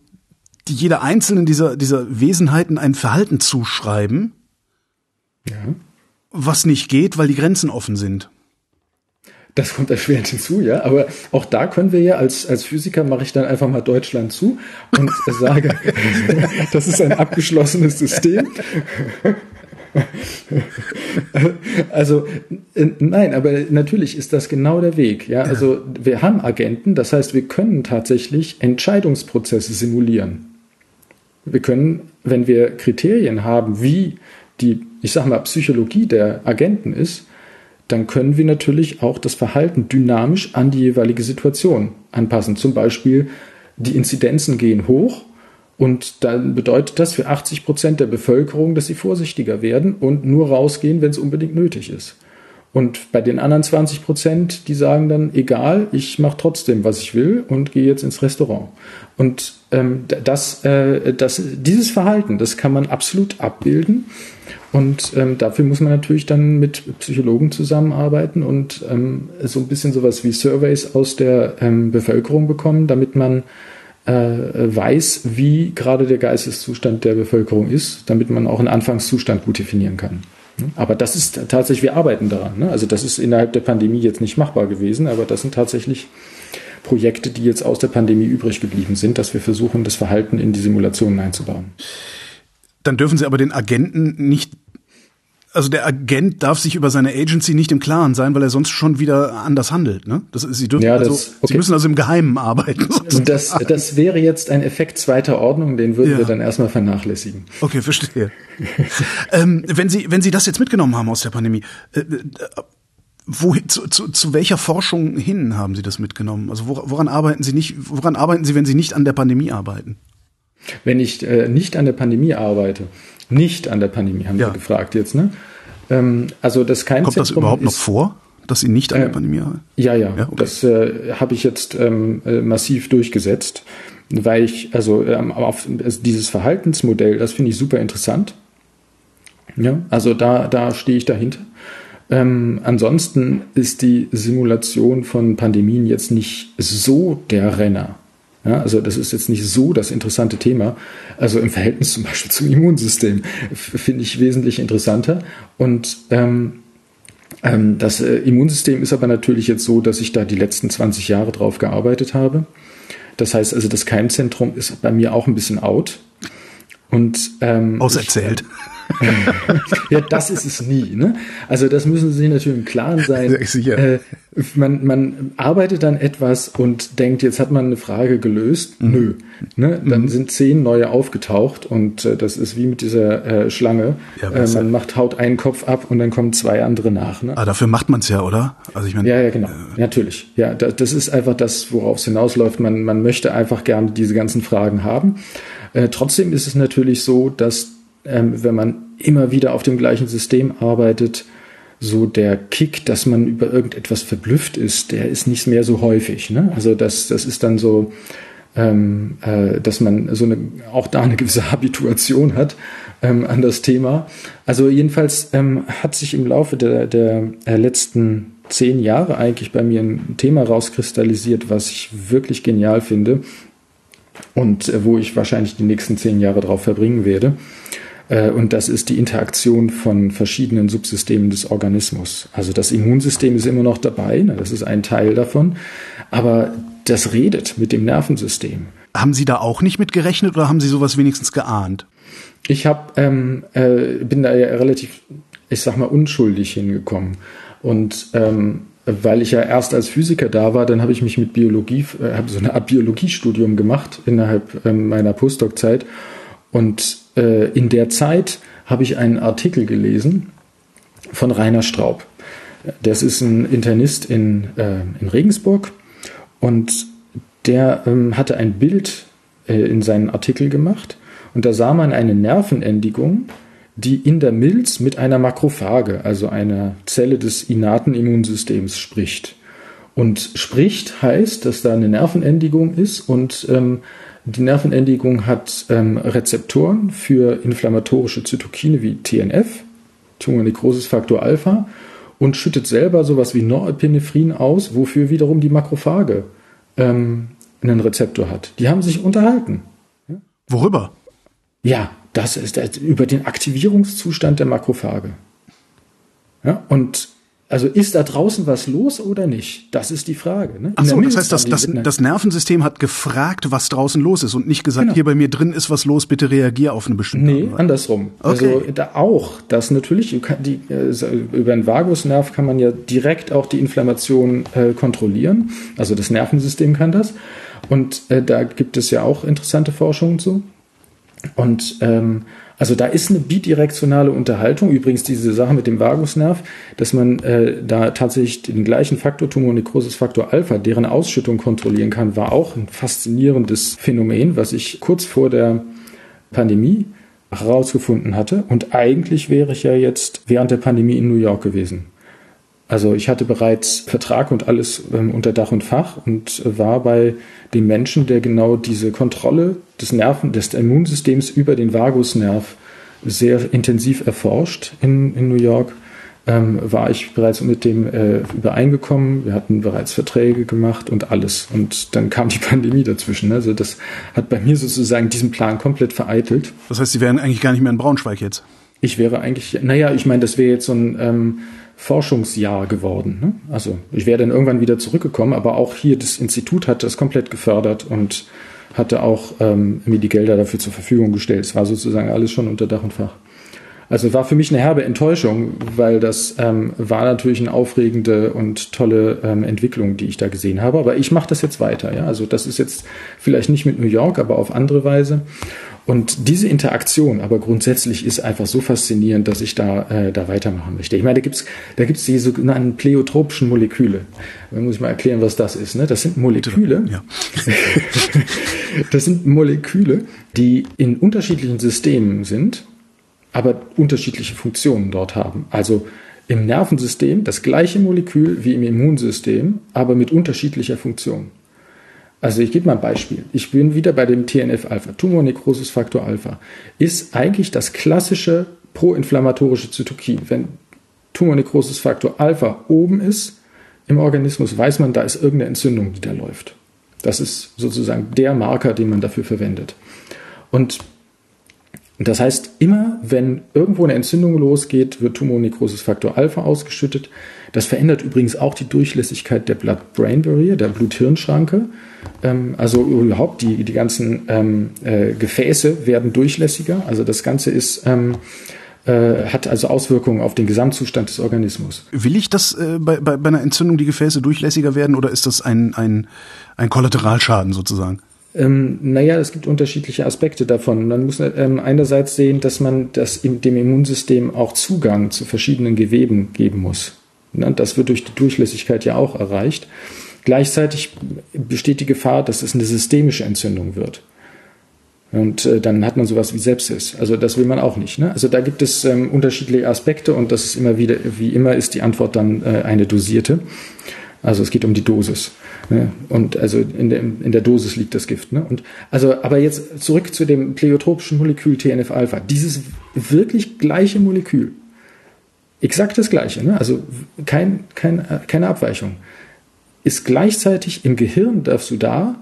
Speaker 1: die jeder einzelnen dieser, dieser Wesenheiten ein Verhalten zuschreiben, ja. was nicht geht, weil die Grenzen offen sind.
Speaker 2: Das kommt erschwerend hinzu, ja. Aber auch da können wir ja als, als Physiker mache ich dann einfach mal Deutschland zu und [laughs] sage, das ist ein abgeschlossenes System. [laughs] also nein, aber natürlich ist das genau der Weg. Ja, also wir haben Agenten, das heißt, wir können tatsächlich Entscheidungsprozesse simulieren. Wir können, wenn wir Kriterien haben, wie die, ich sag mal, Psychologie der Agenten ist, dann können wir natürlich auch das Verhalten dynamisch an die jeweilige Situation anpassen. Zum Beispiel, die Inzidenzen gehen hoch und dann bedeutet das für 80 Prozent der Bevölkerung, dass sie vorsichtiger werden und nur rausgehen, wenn es unbedingt nötig ist. Und bei den anderen 20 Prozent, die sagen dann, egal, ich mache trotzdem, was ich will und gehe jetzt ins Restaurant. Und ähm, das, äh, das, dieses Verhalten, das kann man absolut abbilden. Und ähm, dafür muss man natürlich dann mit Psychologen zusammenarbeiten und ähm, so ein bisschen sowas wie Surveys aus der ähm, Bevölkerung bekommen, damit man äh, weiß, wie gerade der Geisteszustand der Bevölkerung ist, damit man auch einen Anfangszustand gut definieren kann. Aber das ist tatsächlich, wir arbeiten daran. Ne? Also das ist innerhalb der Pandemie jetzt nicht machbar gewesen, aber das sind tatsächlich Projekte, die jetzt aus der Pandemie übrig geblieben sind, dass wir versuchen, das Verhalten in die Simulationen einzubauen.
Speaker 1: Dann dürfen Sie aber den Agenten nicht also der Agent darf sich über seine Agency nicht im Klaren sein, weil er sonst schon wieder anders handelt. Ne? Das sie dürfen ja, das, also, okay. sie müssen also im Geheimen arbeiten.
Speaker 2: Das, das wäre jetzt ein Effekt zweiter Ordnung, den würden ja. wir dann erstmal vernachlässigen.
Speaker 1: Okay, verstehe. [laughs] ähm, wenn Sie, wenn Sie das jetzt mitgenommen haben aus der Pandemie, äh, äh, wo, zu, zu, zu welcher Forschung hin haben Sie das mitgenommen? Also woran arbeiten Sie nicht? Woran arbeiten Sie, wenn Sie nicht an der Pandemie arbeiten?
Speaker 2: Wenn ich äh, nicht an der Pandemie arbeite, nicht an der Pandemie, haben ja. Sie gefragt jetzt, ne? Ähm, also das
Speaker 1: kein Kommt das überhaupt noch vor, dass Sie nicht an der äh, Pandemie arbeiten?
Speaker 2: Ja, ja, ja okay. das äh, habe ich jetzt ähm, äh, massiv durchgesetzt, weil ich, also, ähm, auf, also dieses Verhaltensmodell, das finde ich super interessant. Ja, also da, da stehe ich dahinter. Ähm, ansonsten ist die Simulation von Pandemien jetzt nicht so der Renner. Ja, also das ist jetzt nicht so das interessante Thema. Also im Verhältnis zum Beispiel zum Immunsystem finde ich wesentlich interessanter. Und ähm, ähm, das äh, Immunsystem ist aber natürlich jetzt so, dass ich da die letzten 20 Jahre drauf gearbeitet habe. Das heißt also, das Keimzentrum ist bei mir auch ein bisschen out. Und
Speaker 1: ähm, auserzählt. Ich,
Speaker 2: ja, das ist es nie. Ne? Also das müssen Sie sich natürlich im Klaren sein. Sicher. Äh, man, man arbeitet dann etwas und denkt, jetzt hat man eine Frage gelöst. Mhm. Nö. Ne? Dann mhm. sind zehn neue aufgetaucht und äh, das ist wie mit dieser äh, Schlange. Ja, äh, man macht haut einen Kopf ab und dann kommen zwei andere nach. Ne?
Speaker 1: Ah, dafür macht man es ja, oder?
Speaker 2: Also ich meine. Ja, ja, genau. Äh, Natürlich. Ja, da, das ist einfach das, worauf es hinausläuft. Man, man möchte einfach gerne diese ganzen Fragen haben. Äh, trotzdem ist es natürlich so, dass ähm, wenn man immer wieder auf dem gleichen System arbeitet, so der Kick, dass man über irgendetwas verblüfft ist, der ist nicht mehr so häufig. Ne? Also das, das ist dann so, ähm, äh, dass man so eine, auch da eine gewisse [laughs] Habituation hat ähm, an das Thema. Also jedenfalls ähm, hat sich im Laufe der, der letzten zehn Jahre eigentlich bei mir ein Thema rauskristallisiert, was ich wirklich genial finde und äh, wo ich wahrscheinlich die nächsten zehn Jahre drauf verbringen werde. Äh, und das ist die Interaktion von verschiedenen Subsystemen des Organismus. Also das Immunsystem ist immer noch dabei, ne, das ist ein Teil davon, aber das redet mit dem Nervensystem.
Speaker 1: Haben Sie da auch nicht mit gerechnet oder haben Sie sowas wenigstens geahnt?
Speaker 2: Ich hab, ähm, äh, bin da ja relativ, ich sag mal, unschuldig hingekommen. Und ähm, weil ich ja erst als Physiker da war, dann habe ich mich mit Biologie, äh, habe so eine Art Biologiestudium gemacht innerhalb ähm, meiner Postdoc-Zeit. Und äh, in der Zeit habe ich einen Artikel gelesen von Rainer Straub. Das ist ein Internist in, äh, in Regensburg und der ähm, hatte ein Bild äh, in seinen Artikel gemacht und da sah man eine Nervenendigung, die in der Milz mit einer Makrophage, also einer Zelle des innaten Immunsystems, spricht. Und spricht heißt, dass da eine Nervenendigung ist und ähm, die Nervenendigung hat ähm, Rezeptoren für inflammatorische Zytokine wie TNF, Tumornekrosis Faktor Alpha, und schüttet selber sowas wie Norepinephrine aus, wofür wiederum die Makrophage ähm, einen Rezeptor hat. Die haben sich unterhalten.
Speaker 1: Worüber?
Speaker 2: Ja, das ist über den Aktivierungszustand der Makrophage. Ja, und also ist da draußen was los oder nicht? Das ist die Frage. Ne?
Speaker 1: Ach so, das heißt, das, das, das Nervensystem hat gefragt, was draußen los ist und nicht gesagt, genau. hier bei mir drin ist was los, bitte reagier auf eine bestimmte
Speaker 2: Nee, Art. andersrum. Okay. Also da auch, das natürlich, die, äh, über den Vagusnerv kann man ja direkt auch die Inflammation äh, kontrollieren. Also das Nervensystem kann das. Und äh, da gibt es ja auch interessante Forschungen zu. Und ähm, also da ist eine bidirektionale Unterhaltung. Übrigens diese Sache mit dem Vagusnerv, dass man äh, da tatsächlich den gleichen Faktor Tumornekrosis Faktor Alpha, deren Ausschüttung kontrollieren kann, war auch ein faszinierendes Phänomen, was ich kurz vor der Pandemie herausgefunden hatte. Und eigentlich wäre ich ja jetzt während der Pandemie in New York gewesen. Also ich hatte bereits Vertrag und alles ähm, unter Dach und Fach und war bei dem Menschen, der genau diese Kontrolle des Nerven, des Immunsystems über den Vagusnerv sehr intensiv erforscht in, in New York. Ähm, war ich bereits mit dem äh, übereingekommen. Wir hatten bereits Verträge gemacht und alles. Und dann kam die [laughs] Pandemie dazwischen. Also das hat bei mir sozusagen diesen Plan komplett vereitelt.
Speaker 1: Das heißt, Sie wären eigentlich gar nicht mehr in Braunschweig jetzt?
Speaker 2: Ich wäre eigentlich, naja, ich meine, das wäre jetzt so ein ähm, Forschungsjahr geworden. Ne? Also ich wäre dann irgendwann wieder zurückgekommen, aber auch hier das Institut hat das komplett gefördert und hatte auch ähm, mir die Gelder dafür zur Verfügung gestellt. Es war sozusagen alles schon unter Dach und Fach. Also war für mich eine herbe Enttäuschung, weil das ähm, war natürlich eine aufregende und tolle ähm, Entwicklung, die ich da gesehen habe. Aber ich mache das jetzt weiter. Ja? Also das ist jetzt vielleicht nicht mit New York, aber auf andere Weise. Und diese Interaktion aber grundsätzlich ist einfach so faszinierend, dass ich da, äh, da weitermachen möchte. Ich meine, da gibt's da gibt's die sogenannten pleiotropischen Moleküle. Da muss ich mal erklären, was das ist. Ne? Das sind Moleküle. Ja. [laughs] das sind Moleküle, die in unterschiedlichen Systemen sind, aber unterschiedliche Funktionen dort haben. Also im Nervensystem das gleiche Molekül wie im Immunsystem, aber mit unterschiedlicher Funktion. Also ich gebe mal ein Beispiel. Ich bin wieder bei dem TNF-Alpha, Tumornekrosis Faktor Alpha. Ist eigentlich das klassische proinflammatorische Zytokin. Wenn Tumornekrosis Faktor Alpha oben ist im Organismus, weiß man, da ist irgendeine Entzündung, die da läuft. Das ist sozusagen der Marker, den man dafür verwendet. Und das heißt, immer wenn irgendwo eine Entzündung losgeht, wird Tumornekrosis Faktor Alpha ausgeschüttet. Das verändert übrigens auch die Durchlässigkeit der Blood-Brain-Barrier, der Blut-Hirn-Schranke. Ähm, also überhaupt die, die ganzen ähm, äh, Gefäße werden durchlässiger. Also das Ganze ist ähm, äh, hat also Auswirkungen auf den Gesamtzustand des Organismus.
Speaker 1: Will ich, dass äh, bei, bei, bei einer Entzündung die Gefäße durchlässiger werden oder ist das ein, ein, ein Kollateralschaden sozusagen?
Speaker 2: Ähm, naja, es gibt unterschiedliche Aspekte davon. Man muss ähm, einerseits sehen, dass man das im, dem Immunsystem auch Zugang zu verschiedenen Geweben geben muss. Ne? Das wird durch die Durchlässigkeit ja auch erreicht. Gleichzeitig besteht die Gefahr, dass es eine systemische Entzündung wird. Und äh, dann hat man sowas wie Sepsis. Also das will man auch nicht. Ne? Also da gibt es ähm, unterschiedliche Aspekte und das ist immer wieder, wie immer ist die Antwort dann äh, eine dosierte. Also es geht um die Dosis. Ne? Und also in der, in der Dosis liegt das Gift. Ne? Und also, aber jetzt zurück zu dem pleiotropischen Molekül TNF-Alpha. Dieses wirklich gleiche Molekül exakt das Gleiche, ne? also kein, kein, keine Abweichung, ist gleichzeitig im Gehirn dazu da,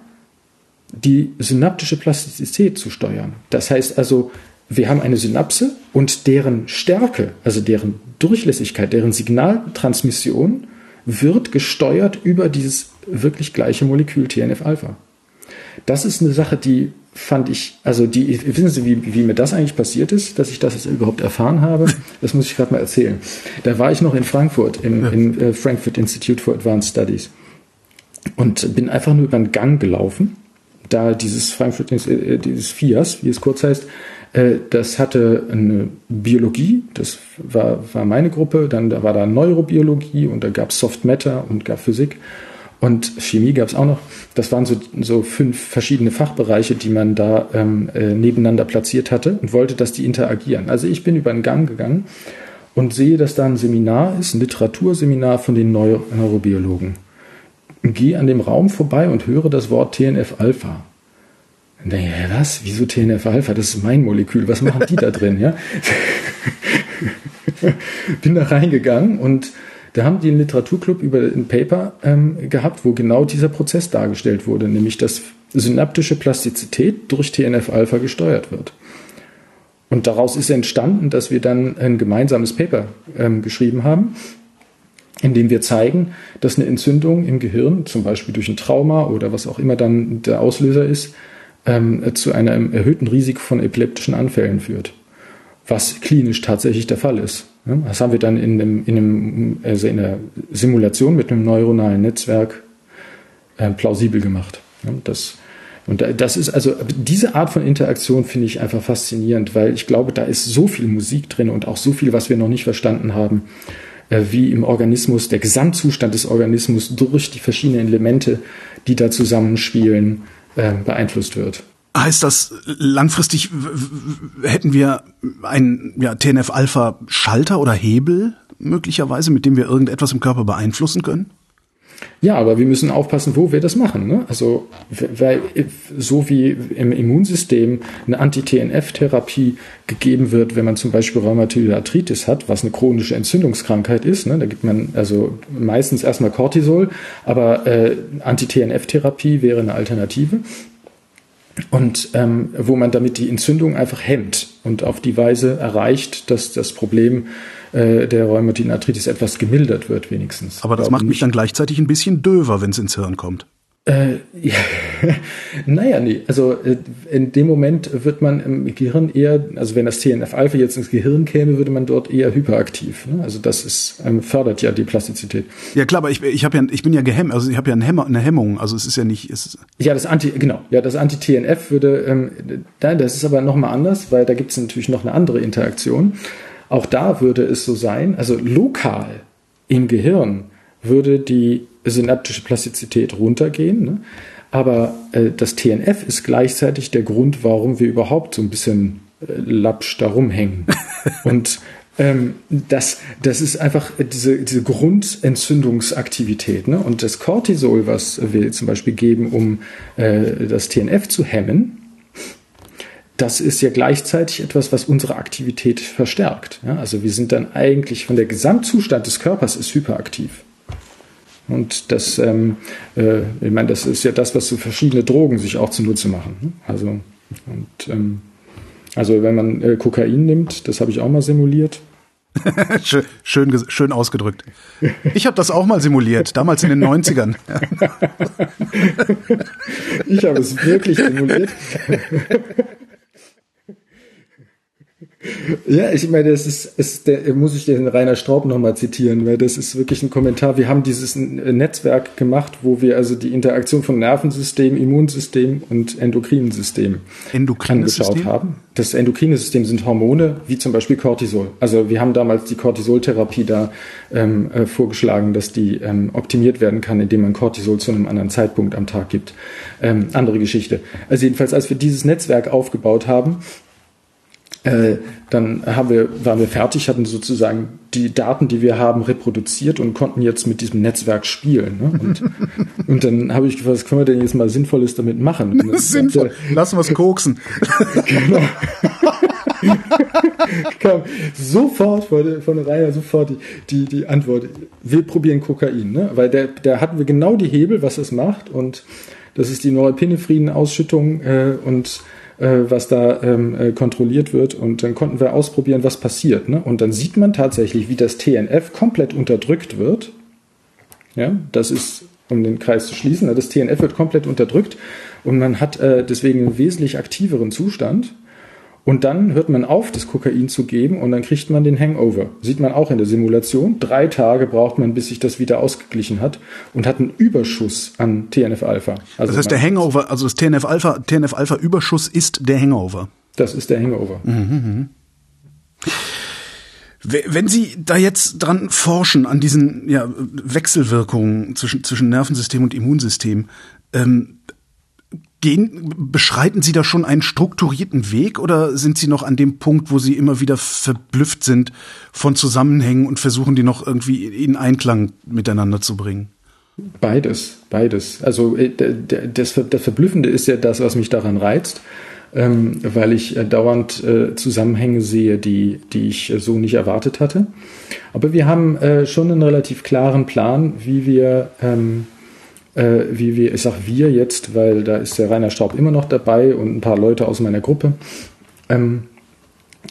Speaker 2: die synaptische Plastizität zu steuern. Das heißt also, wir haben eine Synapse und deren Stärke, also deren Durchlässigkeit, deren Signaltransmission wird gesteuert über dieses wirklich gleiche Molekül TNF-Alpha. Das ist eine Sache, die fand ich, also die, wissen Sie, wie, wie mir das eigentlich passiert ist, dass ich das überhaupt erfahren habe? [laughs] Das muss ich gerade mal erzählen. Da war ich noch in Frankfurt, im, im äh, Frankfurt Institute for Advanced Studies und bin einfach nur über den Gang gelaufen, da dieses Frankfurt, äh, dieses FIAS, wie es kurz heißt, Äh, das hatte eine Biologie, das war, war meine Gruppe, dann da war da Neurobiologie und da gab es Soft Matter und gab Physik. Und Chemie gab es auch noch. Das waren so, so fünf verschiedene Fachbereiche, die man da ähm, äh, nebeneinander platziert hatte und wollte, dass die interagieren. Also ich bin über einen Gang gegangen und sehe, dass da ein Seminar ist, ein Literaturseminar von den Neuro Neurobiologen. Gehe an dem Raum vorbei und höre das Wort TNF-Alpha. Naja, was? Wieso TNF-Alpha? Das ist mein Molekül. Was machen die da drin? Ja? [laughs] Bin da reingegangen und da haben die einen Literaturclub über ein Paper ähm, gehabt, wo genau dieser Prozess dargestellt wurde, nämlich dass synaptische Plastizität durch TNF-Alpha gesteuert wird. Und daraus ist entstanden, dass wir dann ein gemeinsames Paper ähm, geschrieben haben, in dem wir zeigen, dass eine Entzündung im Gehirn, zum Beispiel durch ein Trauma oder was auch immer dann der Auslöser ist, ähm, zu einem erhöhten Risiko von epileptischen Anfällen führt. Was klinisch tatsächlich der Fall ist. Das haben wir dann in, dem, in, dem, also in der Simulation mit einem neuronalen Netzwerk äh, plausibel gemacht. Das, und das ist also diese Art von Interaktion finde ich einfach faszinierend, weil ich glaube, da ist so viel Musik drin und auch so viel, was wir noch nicht verstanden haben, äh, wie im Organismus der Gesamtzustand des Organismus durch die verschiedenen Elemente, die da zusammenspielen, äh, beeinflusst wird.
Speaker 1: Heißt das, langfristig hätten wir einen ja, TNF-Alpha-Schalter oder Hebel möglicherweise, mit dem wir irgendetwas im Körper beeinflussen können?
Speaker 2: Ja, aber wir müssen aufpassen, wo wir das machen. Ne? Also, weil so wie im Immunsystem eine Anti-TNF-Therapie gegeben wird, wenn man zum Beispiel Rheumatoide Arthritis hat, was eine chronische Entzündungskrankheit ist, ne? da gibt man also meistens erstmal Cortisol, aber äh, Anti-TNF-Therapie wäre eine Alternative und ähm, wo man damit die Entzündung einfach hemmt und auf die Weise erreicht, dass das Problem äh, der Rheumatoiden Arthritis etwas gemildert wird wenigstens.
Speaker 1: Aber das macht mich dann gleichzeitig ein bisschen döver, wenn es ins Hirn kommt.
Speaker 2: Äh, [laughs] ja. naja, nee. Also äh, in dem Moment wird man im Gehirn eher, also wenn das TNF-Alpha jetzt ins Gehirn käme, würde man dort eher hyperaktiv. Ne? Also das ist, ähm, fördert ja die Plastizität.
Speaker 1: Ja klar, aber ich, ich habe ja, ich bin ja gehemmt, also ich habe ja eine, Hemmer, eine Hemmung. Also es ist ja nicht. Es
Speaker 2: ja, das Anti, genau, ja, das Anti-TNF würde, ähm, das ist aber nochmal anders, weil da gibt es natürlich noch eine andere Interaktion. Auch da würde es so sein, also lokal im Gehirn würde die synaptische Plastizität runtergehen. Ne? Aber äh, das TNF ist gleichzeitig der Grund, warum wir überhaupt so ein bisschen äh, lapsch da rumhängen. [laughs] Und ähm, das, das ist einfach diese, diese Grundentzündungsaktivität. Ne? Und das Cortisol, was wir zum Beispiel geben, um äh, das TNF zu hemmen, das ist ja gleichzeitig etwas, was unsere Aktivität verstärkt. Ja? Also wir sind dann eigentlich von der Gesamtzustand des Körpers ist hyperaktiv. Und das, ähm, äh, ich meine, das ist ja das, was so verschiedene Drogen sich auch zunutze machen. Ne? Also, und, ähm, also wenn man äh, Kokain nimmt, das habe ich auch mal simuliert. [laughs]
Speaker 1: schön, schön, schön ausgedrückt. Ich habe das auch mal simuliert, damals in den 90ern. [laughs]
Speaker 2: ich habe es wirklich simuliert. [laughs] Ja, ich meine, das ist, ist der, muss ich den Rainer Straub nochmal zitieren, weil das ist wirklich ein Kommentar. Wir haben dieses Netzwerk gemacht, wo wir also die Interaktion von Nervensystem, Immunsystem und Endokrinsystem angeschaut System? haben. Das endokrine System sind Hormone, wie zum Beispiel Cortisol. Also wir haben damals die Cortisoltherapie da ähm, äh, vorgeschlagen, dass die ähm, optimiert werden kann, indem man Cortisol zu einem anderen Zeitpunkt am Tag gibt. Ähm, andere Geschichte. Also jedenfalls, als wir dieses Netzwerk aufgebaut haben, äh, dann haben wir, waren wir fertig, hatten sozusagen die Daten, die wir haben, reproduziert und konnten jetzt mit diesem Netzwerk spielen. Ne? Und, [laughs] und dann habe ich gefragt, was können wir denn jetzt mal Sinnvolles damit machen?
Speaker 1: Das [laughs] sinnvoll. Ja, Lassen wir es [laughs] koksen. genau.
Speaker 2: kam sofort von, von Rainer sofort die, die, die Antwort, wir probieren Kokain, ne? weil der, der hatten wir genau die Hebel, was es macht und das ist die Norepinephrine-Ausschüttung äh, und was da ähm, äh, kontrolliert wird. Und dann konnten wir ausprobieren, was passiert. Ne? Und dann sieht man tatsächlich, wie das TNF komplett unterdrückt wird. Ja, das ist, um den Kreis zu schließen, das TNF wird komplett unterdrückt und man hat äh, deswegen einen wesentlich aktiveren Zustand. Und dann hört man auf, das Kokain zu geben und dann kriegt man den Hangover. Sieht man auch in der Simulation. Drei Tage braucht man, bis sich das wieder ausgeglichen hat und hat einen Überschuss an TNF-Alpha.
Speaker 1: Also das heißt, der Hangover, also das TNF-Alpha, TNF-Alpha-Überschuss ist der Hangover.
Speaker 2: Das ist der Hangover. Mhm, mhm.
Speaker 1: Wenn Sie da jetzt dran forschen, an diesen ja, Wechselwirkungen zwischen, zwischen Nervensystem und Immunsystem, ähm, gehen, beschreiten Sie da schon einen strukturierten Weg oder sind Sie noch an dem Punkt, wo Sie immer wieder verblüfft sind von Zusammenhängen und versuchen, die noch irgendwie in Einklang miteinander zu bringen?
Speaker 2: Beides, beides. Also äh, das, das Verblüffende ist ja das, was mich daran reizt ähm, weil ich äh, dauernd äh, Zusammenhänge sehe, die, die ich so nicht erwartet hatte. Aber wir haben schon einen relativ klaren Plan, wie wir, ähm, äh, wie wir, ich sag wir jetzt, weil da ist der Rainer Staub immer noch dabei und ein paar Leute aus meiner Gruppe, ähm,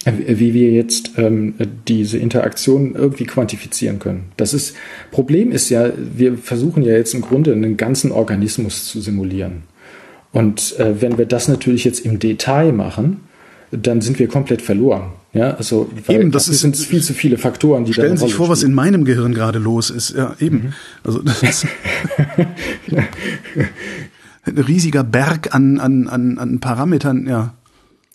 Speaker 2: wie wir jetzt ähm, diese Interaktion irgendwie quantifizieren können. Das ist Problem ist ja, wir versuchen ja jetzt im Grunde einen ganzen Organismus zu simulieren. Und äh, wenn wir das natürlich jetzt im Detail machen, dann sind wir komplett verloren. Ja, also
Speaker 1: eben, das, sind viel zu viele Faktoren, die Stellen Sie sich vor, spielen. was in meinem Gehirn gerade los ist. Ja, eben. Mhm. Also das ist ein riesiger Berg an, an, an, an Parametern, ja.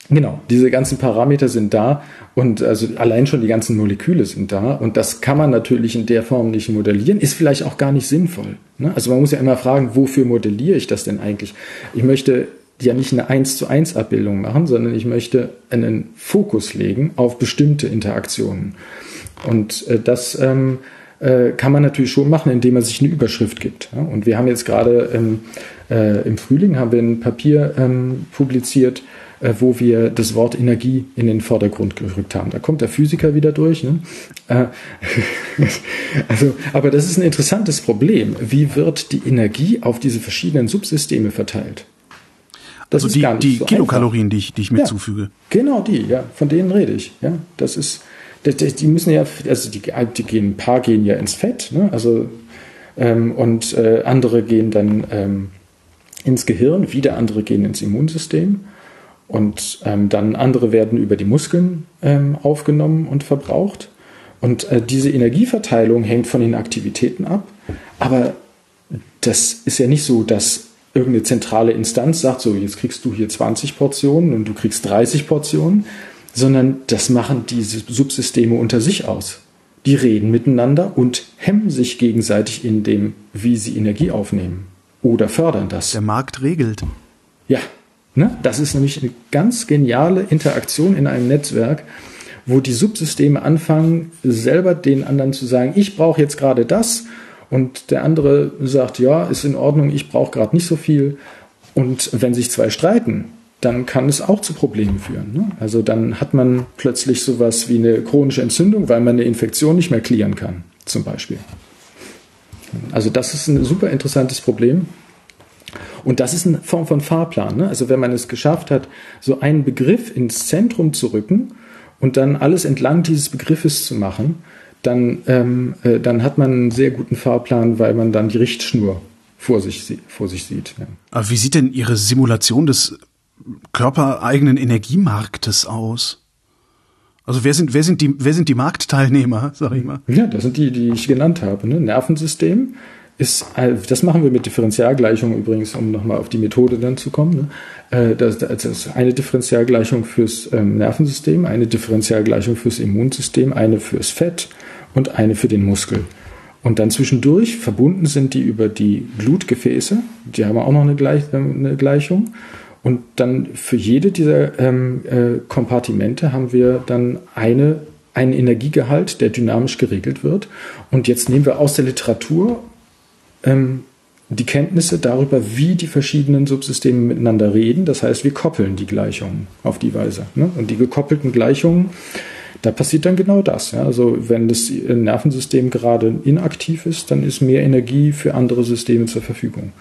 Speaker 2: Genau, diese ganzen Parameter sind da und also allein schon die ganzen Moleküle sind da und das kann man natürlich in der Form nicht modellieren, ist vielleicht auch gar nicht sinnvoll. Ne? Also man muss ja immer fragen, wofür modelliere ich das denn eigentlich? Ich möchte ja nicht eine 1 zu 1 Abbildung machen, sondern ich möchte einen Fokus legen auf bestimmte Interaktionen. Und äh, das ähm, äh, kann man natürlich schon machen, indem man sich eine Überschrift gibt. Ja? Und wir haben jetzt gerade ähm, äh, im Frühling haben wir ein Papier ähm, publiziert, äh, wo wir das Wort Energie in den Vordergrund gerückt haben. Da kommt der Physiker wieder durch. Ne? Äh, [laughs] also, aber das ist ein interessantes Problem. Wie wird die Energie auf diese verschiedenen Subsysteme verteilt?
Speaker 1: Das also die, die so Kilokalorien, die ich, die ich mir
Speaker 2: ja,
Speaker 1: zufüge.
Speaker 2: Genau die, ja, von denen rede ich. Ja, das ist, das, die müssen ja, also die, die gehen, ein paar gehen ja ins Fett, ne? also ähm, und äh, andere gehen dann ähm, ins Gehirn, wieder andere gehen ins Immunsystem. Und ähm, dann andere werden über die Muskeln ähm, aufgenommen und verbraucht. Und äh, diese Energieverteilung hängt von den Aktivitäten ab. Aber das ist ja nicht so, dass irgendeine zentrale Instanz sagt, so jetzt kriegst du hier 20 Portionen und du kriegst 30 Portionen, sondern das machen diese Subsysteme unter sich aus. Die reden miteinander und hemmen sich gegenseitig in dem, wie sie Energie aufnehmen oder fördern das.
Speaker 1: Der Markt regelt.
Speaker 2: Ja, Ne? Das ist nämlich eine ganz geniale Interaktion in einem Netzwerk, wo die Subsysteme anfangen, selber den anderen zu sagen, ich brauche jetzt gerade das und der andere sagt, ja, ist in Ordnung, ich brauche gerade nicht so viel. Und wenn sich zwei streiten, dann kann es auch zu Problemen führen. Ne? Also dann hat man plötzlich sowas wie eine chronische Entzündung, weil man eine Infektion nicht mehr klären kann, zum Beispiel. Also das ist ein super interessantes Problem. Und das ist eine Form von Fahrplan. Ne? Also wenn man es geschafft hat, so einen Begriff ins Zentrum zu rücken und dann alles entlang dieses Begriffes zu machen, dann, ähm, äh, dann hat man einen sehr guten Fahrplan, weil man dann die Richtschnur vor sich, vor sich sieht. Ja.
Speaker 1: Aber wie sieht denn Ihre Simulation des körpereigenen Energiemarktes aus? Also wer sind, wer sind die, wer sind die Marktteilnehmer, [laughs] sag ich mal?
Speaker 2: Ja, das sind die, die ich genannt habe. Ne? Nervensystem, ist, das machen wir mit Differentialgleichungen übrigens, um nochmal auf die Methode dann zu kommen. Ne? Äh, das, ist eine Differentialgleichung fürs ähm, Nervensystem, eine Differentialgleichung fürs Immunsystem, eine fürs Fett und eine für den Muskel. Und dann zwischendurch verbunden sind die über die Blutgefäße, die haben auch noch eine, Gleich, äh, eine Gleichung. Und dann für jede dieser ähm, äh, Kompartimente haben wir dann eine, einen Energiegehalt, der dynamisch geregelt wird. Und jetzt nehmen wir aus der Literatur ähm, die Kenntnisse darüber, wie die verschiedenen Subsysteme miteinander reden. Das heißt, wir koppeln die Gleichungen auf die Weise. Ne? Und die gekoppelten Gleichungen, da passiert dann genau das. Ja? Also wenn das Nervensystem gerade inaktiv ist, dann ist mehr Energie für andere Systeme zur Verfügung.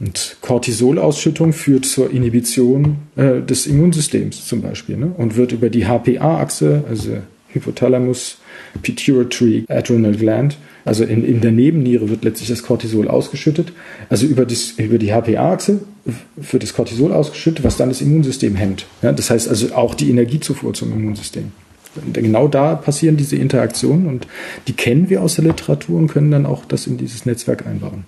Speaker 2: Und Cortisolausschüttung führt zur Inhibition äh, des Immunsystems zum Beispiel ne? und wird über die HPA-Achse, also Hypothalamus, Pituitary Adrenal Gland, also in, in der Nebenniere wird letztlich das Cortisol ausgeschüttet, also über, das, über die HPA-Achse wird das Cortisol ausgeschüttet, was dann das Immunsystem hemmt. Ja, das heißt also auch die Energiezufuhr zum Immunsystem. Genau da passieren diese Interaktionen und die kennen wir aus der Literatur und können dann auch das in dieses Netzwerk einbauen.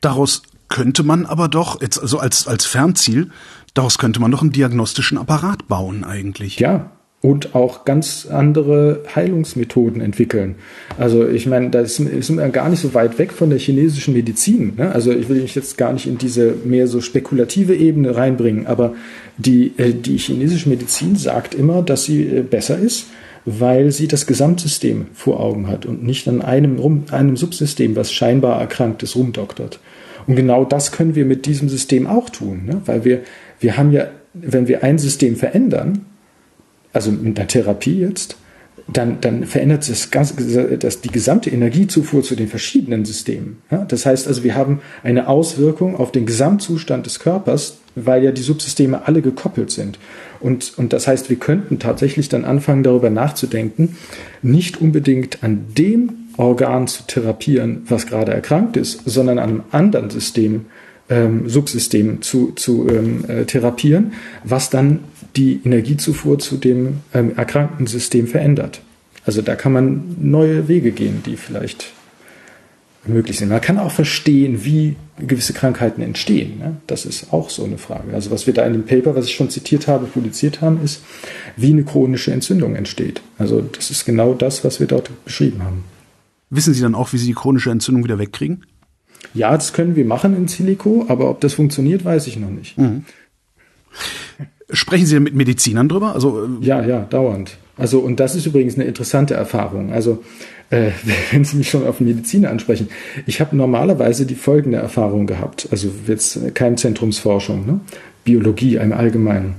Speaker 1: Daraus könnte man aber doch, jetzt also als, als Fernziel, daraus könnte man doch einen diagnostischen Apparat bauen eigentlich.
Speaker 2: Ja, und auch ganz andere Heilungsmethoden entwickeln. Also ich meine, da sind wir gar nicht so weit weg von der chinesischen Medizin. Ne? Also ich will mich jetzt gar nicht in diese mehr so spekulative Ebene reinbringen, aber die, äh, die chinesische Medizin sagt immer, dass sie äh, besser ist, weil sie das Gesamtsystem vor Augen hat und nicht an einem, einem Subsystem, was scheinbar erkrankt ist, rumdoktert. Und genau das können wir mit diesem System auch tun, ne? weil wir, wir haben ja, wenn wir ein System verändern, also mit einer Therapie jetzt, dann, dann verändert sich das, das, die gesamte Energiezufuhr zu den verschiedenen Systemen. Ja? Das heißt also, wir haben eine Auswirkung auf den Gesamtzustand des Körpers, weil ja die Subsysteme alle gekoppelt sind. Und, und das heißt, wir könnten tatsächlich dann anfangen, darüber nachzudenken, nicht unbedingt an dem Organ zu therapieren, was gerade erkrankt ist, sondern an einem anderen System, ähm, Subsystem zu, zu ähm, äh, therapieren, was dann die Energiezufuhr zu dem ähm, erkrankten System verändert. Also da kann man neue Wege gehen, die vielleicht möglich sind. Man kann auch verstehen, wie gewisse Krankheiten entstehen. Ne? Das ist auch so eine Frage. Also was wir da in dem Paper, was ich schon zitiert habe, publiziert haben, ist, wie eine chronische Entzündung entsteht. Also das ist genau das, was wir dort beschrieben haben.
Speaker 1: Wissen Sie dann auch, wie Sie die chronische Entzündung wieder wegkriegen?
Speaker 2: Ja, das können wir machen in Silico, aber ob das funktioniert, weiß ich noch nicht. Mhm.
Speaker 1: Sprechen Sie mit Medizinern drüber? Also,
Speaker 2: äh, ja, ja, dauernd. Also, und das ist übrigens eine interessante Erfahrung. Also, äh, [laughs] wenn Sie mich schon auf Mediziner ansprechen, ich habe normalerweise die folgende Erfahrung gehabt. Also jetzt keine Zentrumsforschung, ne? Biologie im Allgemeinen.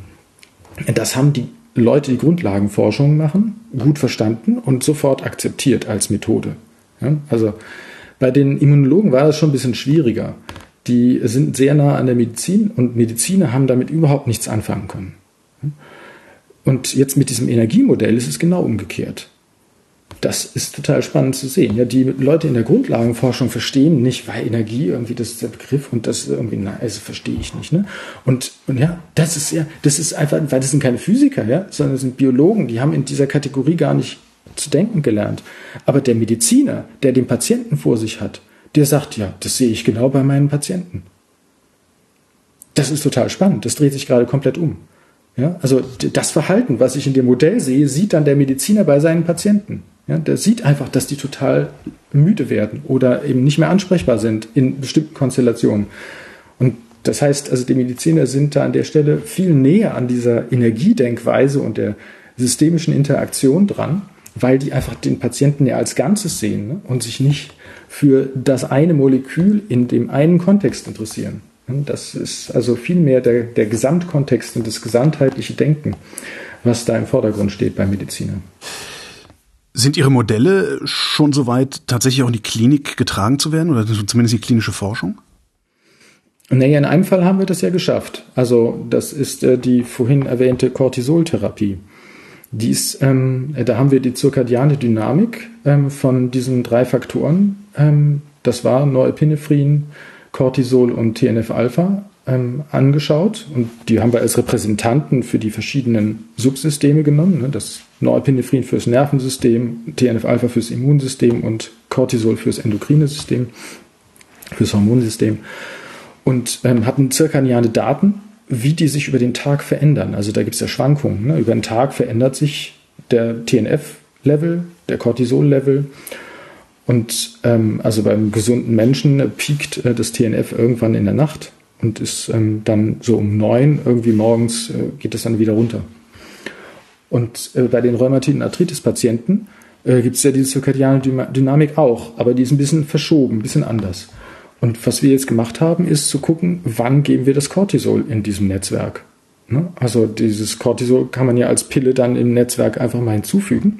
Speaker 2: Das haben die Leute, die Grundlagenforschung machen, gut verstanden und sofort akzeptiert als Methode. Ja? Also bei den Immunologen war das schon ein bisschen schwieriger. Die sind sehr nah an der Medizin und Mediziner haben damit überhaupt nichts anfangen können. Und jetzt mit diesem Energiemodell ist es genau umgekehrt. Das ist total spannend zu sehen. Ja, die Leute in der Grundlagenforschung verstehen nicht, weil Energie irgendwie das ist der Begriff und das irgendwie, na, also verstehe ich nicht. Ne? Und, und ja, das ist ja, das ist einfach, weil das sind keine Physiker, ja, sondern das sind Biologen, die haben in dieser Kategorie gar nicht zu denken gelernt. Aber der Mediziner, der den Patienten vor sich hat, der sagt, ja, das sehe ich genau bei meinen Patienten. Das ist total spannend. Das dreht sich gerade komplett um. Ja, also das Verhalten, was ich in dem Modell sehe, sieht dann der Mediziner bei seinen Patienten. Ja, der sieht einfach, dass die total müde werden oder eben nicht mehr ansprechbar sind in bestimmten Konstellationen. Und das heißt, also die Mediziner sind da an der Stelle viel näher an dieser Energiedenkweise und der systemischen Interaktion dran weil die einfach den Patienten ja als Ganzes sehen ne? und sich nicht für das eine Molekül in dem einen Kontext interessieren. Das ist also vielmehr der, der Gesamtkontext und das gesamtheitliche Denken, was da im Vordergrund steht bei Medizinern.
Speaker 1: Sind Ihre Modelle schon soweit, tatsächlich auch in die Klinik getragen zu werden oder zumindest die klinische Forschung?
Speaker 2: Naja, in einem Fall haben wir das ja geschafft. Also das ist äh, die vorhin erwähnte Cortisoltherapie. Dies, ähm, da haben wir die zirkadiane Dynamik ähm, von diesen drei Faktoren. Ähm, das war Norepinephrine, Cortisol und TNF-Alpha ähm, angeschaut. Und die haben wir als Repräsentanten für die verschiedenen Subsysteme genommen. Ne? Das Norepinephrine fürs Nervensystem, TNF-Alpha fürs Immunsystem und Cortisol fürs endokrine System, fürs Hormonsystem. Und ähm, hatten zirkadiane Daten wie die sich über den Tag verändern. Also da gibt es ja Schwankungen. Ne? Über den Tag verändert sich der TNF-Level, der Cortisol-Level. Und ähm, also beim gesunden Menschen äh, piekt äh, das TNF irgendwann in der Nacht und ist ähm, dann so um neun irgendwie morgens äh, geht es dann wieder runter. Und äh, bei den Rheumatoiden Arthritis-Patienten äh, gibt es ja diese zirkadiane Dynamik auch, aber die ist ein bisschen verschoben, ein bisschen anders. Und was wir jetzt gemacht haben, ist zu gucken, wann geben wir das Cortisol in diesem Netzwerk. Ne? Also dieses Cortisol kann man ja als Pille dann im Netzwerk einfach mal hinzufügen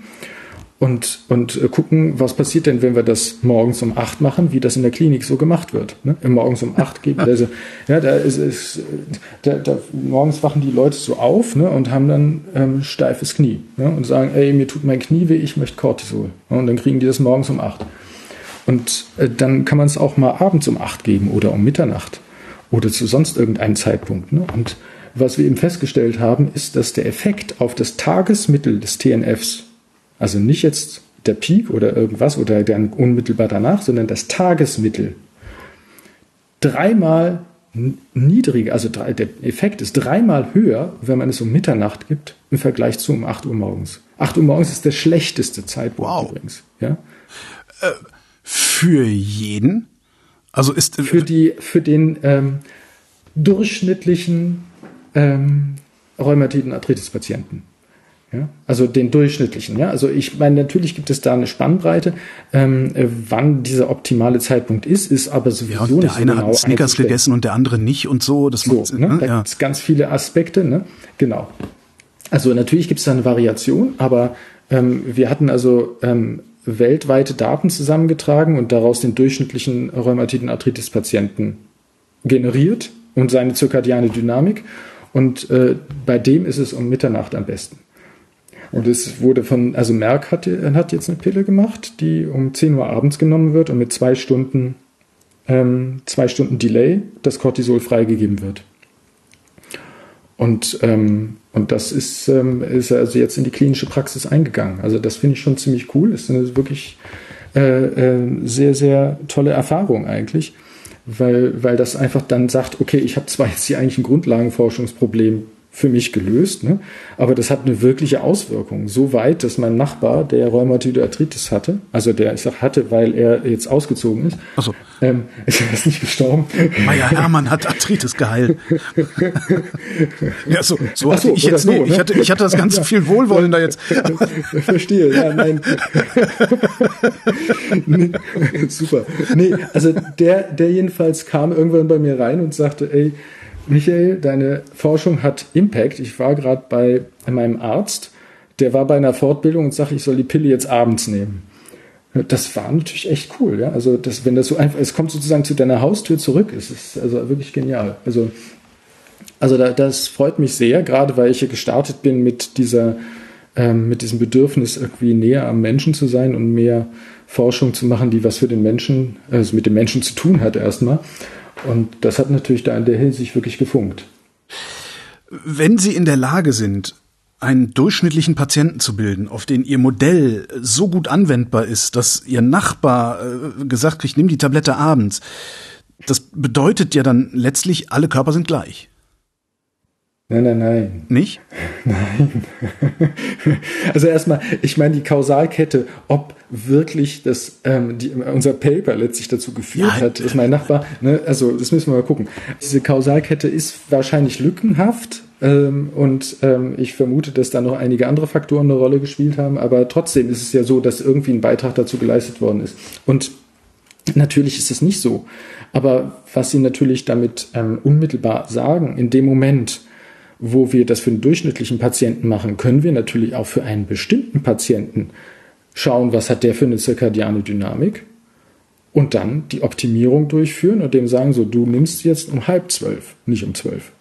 Speaker 2: und, und äh, gucken, was passiert denn, wenn wir das morgens um acht machen, wie das in der Klinik so gemacht wird. Ne? Morgens um acht geben, [laughs] also, ja, da ist, ist da, da, morgens wachen die Leute so auf ne, und haben dann ähm, steifes Knie ne, und sagen, ey, mir tut mein Knie weh, ich möchte Cortisol. Und dann kriegen die das morgens um acht. Und äh, dann kann man es auch mal abends um acht geben oder um Mitternacht oder zu sonst irgendeinem Zeitpunkt. Ne? Und was wir eben festgestellt haben, ist, dass der Effekt auf das Tagesmittel des TNFs, also nicht jetzt der Peak oder irgendwas oder dann unmittelbar danach, sondern das Tagesmittel, dreimal niedriger, also der Effekt ist dreimal höher, wenn man es um Mitternacht gibt, im Vergleich zu um 8 Uhr morgens. 8 Uhr morgens ist der schlechteste Zeitpunkt
Speaker 1: Wow.
Speaker 2: übrigens. Ja?
Speaker 1: Für jeden? Also ist äh,
Speaker 2: Für, die, für den ähm, durchschnittlichen ähm, Rheumatoiden Arthritis-Patienten. Ja? Also den durchschnittlichen. Ja? Also ich meine, natürlich gibt es da eine Spannbreite. Ähm, äh, wann dieser optimale Zeitpunkt ist, ist aber sowieso
Speaker 1: ja, der
Speaker 2: nicht so
Speaker 1: eine
Speaker 2: genau
Speaker 1: hat Snickers gegessen und der andere nicht und so. Das
Speaker 2: So,
Speaker 1: macht
Speaker 2: ne?
Speaker 1: ne?
Speaker 2: Da
Speaker 1: Ja.
Speaker 2: gibt es ganz viele Aspekte, ne? Genau. Also natürlich gibt es da eine Variation, aber ähm, wir hatten also ähm, weltweite Daten zusammengetragen und daraus den durchschnittlichen Rheumatoiden Arthritis-Patienten generiert und seine zirkadiane Dynamik. Und äh, bei dem ist es um Mitternacht am besten. Und es wurde von, also Merck hat, hat jetzt eine Pille gemacht, die um 10 Uhr abends genommen wird und mit zwei Stunden, ähm, zwei Stunden Delay das Cortisol freigegeben wird. Und, ähm, und das ist, ähm, ist also jetzt in die klinische Praxis eingegangen. Also das finde ich schon ziemlich cool. Das ist eine wirklich äh, äh, sehr, sehr tolle Erfahrung eigentlich, weil, weil das einfach dann sagt, okay, ich habe zwar jetzt hier eigentlich ein Grundlagenforschungsproblem für mich gelöst, ne? aber das hat eine wirkliche Auswirkung. So weit, dass mein Nachbar, der Rheumatoide Arthritis hatte, also der ich sag hatte, weil er jetzt ausgezogen ist,
Speaker 1: Ach so.
Speaker 2: ähm, [laughs] ist er ist nicht gestorben.
Speaker 1: Meier Hermann hat Arthritis geheilt. [laughs] ja, so, so hatte
Speaker 2: so,
Speaker 1: ich jetzt
Speaker 2: so, ne?
Speaker 1: Ich hatte, ich hatte das ganz viel wohlwollender jetzt. [laughs]
Speaker 2: Verstehe, ja, nein. nee, super. Nee, also der, der jedenfalls kam irgendwann bei mir rein und sagte, ey, Michael, deine Forschung hat Impact. Ich war gerade bei meinem Arzt, der war bei einer Fortbildung und sagte, ich soll die Pille jetzt abends nehmen. Das war natürlich echt cool, ja. Also das, wenn das so einfach, es kommt sozusagen zu deiner Haustür zurück. Es ist also wirklich genial. Also also da, das freut mich sehr, gerade weil ich hier gestartet bin mit dieser, ähm, mit diesem Bedürfnis, irgendwie näher am Menschen zu sein und mehr Forschung zu machen, die was für den Menschen, also mit dem Menschen zu tun hat erstmal. Und das hat natürlich da in der Hinsicht wirklich gefunkt.
Speaker 1: Wenn Sie in der Lage sind, einen durchschnittlichen Patienten zu bilden, auf den Ihr Modell so gut anwendbar ist, dass Ihr Nachbar äh, gesagt kriegt, nimm die Tablette abends, das bedeutet ja dann letztlich, alle Körper sind gleich.
Speaker 2: Nein, nein, nein.
Speaker 1: Nicht? [laughs] [laughs]
Speaker 2: Also erstmal, ich meine die Kausalkette, ob wirklich das ähm, die, unser Paper letztlich dazu geführt
Speaker 1: Ja.
Speaker 2: hat, ist mein Nachbar. Ne, also das müssen wir mal gucken. Diese Kausalkette ist wahrscheinlich lückenhaft ähm, und ähm, ich vermute, dass da noch einige andere Faktoren eine Rolle gespielt haben. Aber trotzdem ist es ja so, dass irgendwie ein Beitrag dazu geleistet worden ist. Und Natürlich ist es nicht so. Aber was Sie natürlich damit ähm, unmittelbar sagen, in dem Moment, wo wir das für einen durchschnittlichen Patienten machen, können wir natürlich auch für einen bestimmten Patienten schauen, was hat der für eine zirkadiane Dynamik und dann die Optimierung durchführen und dem sagen, so, du nimmst jetzt um halb zwölf, nicht um zwölf.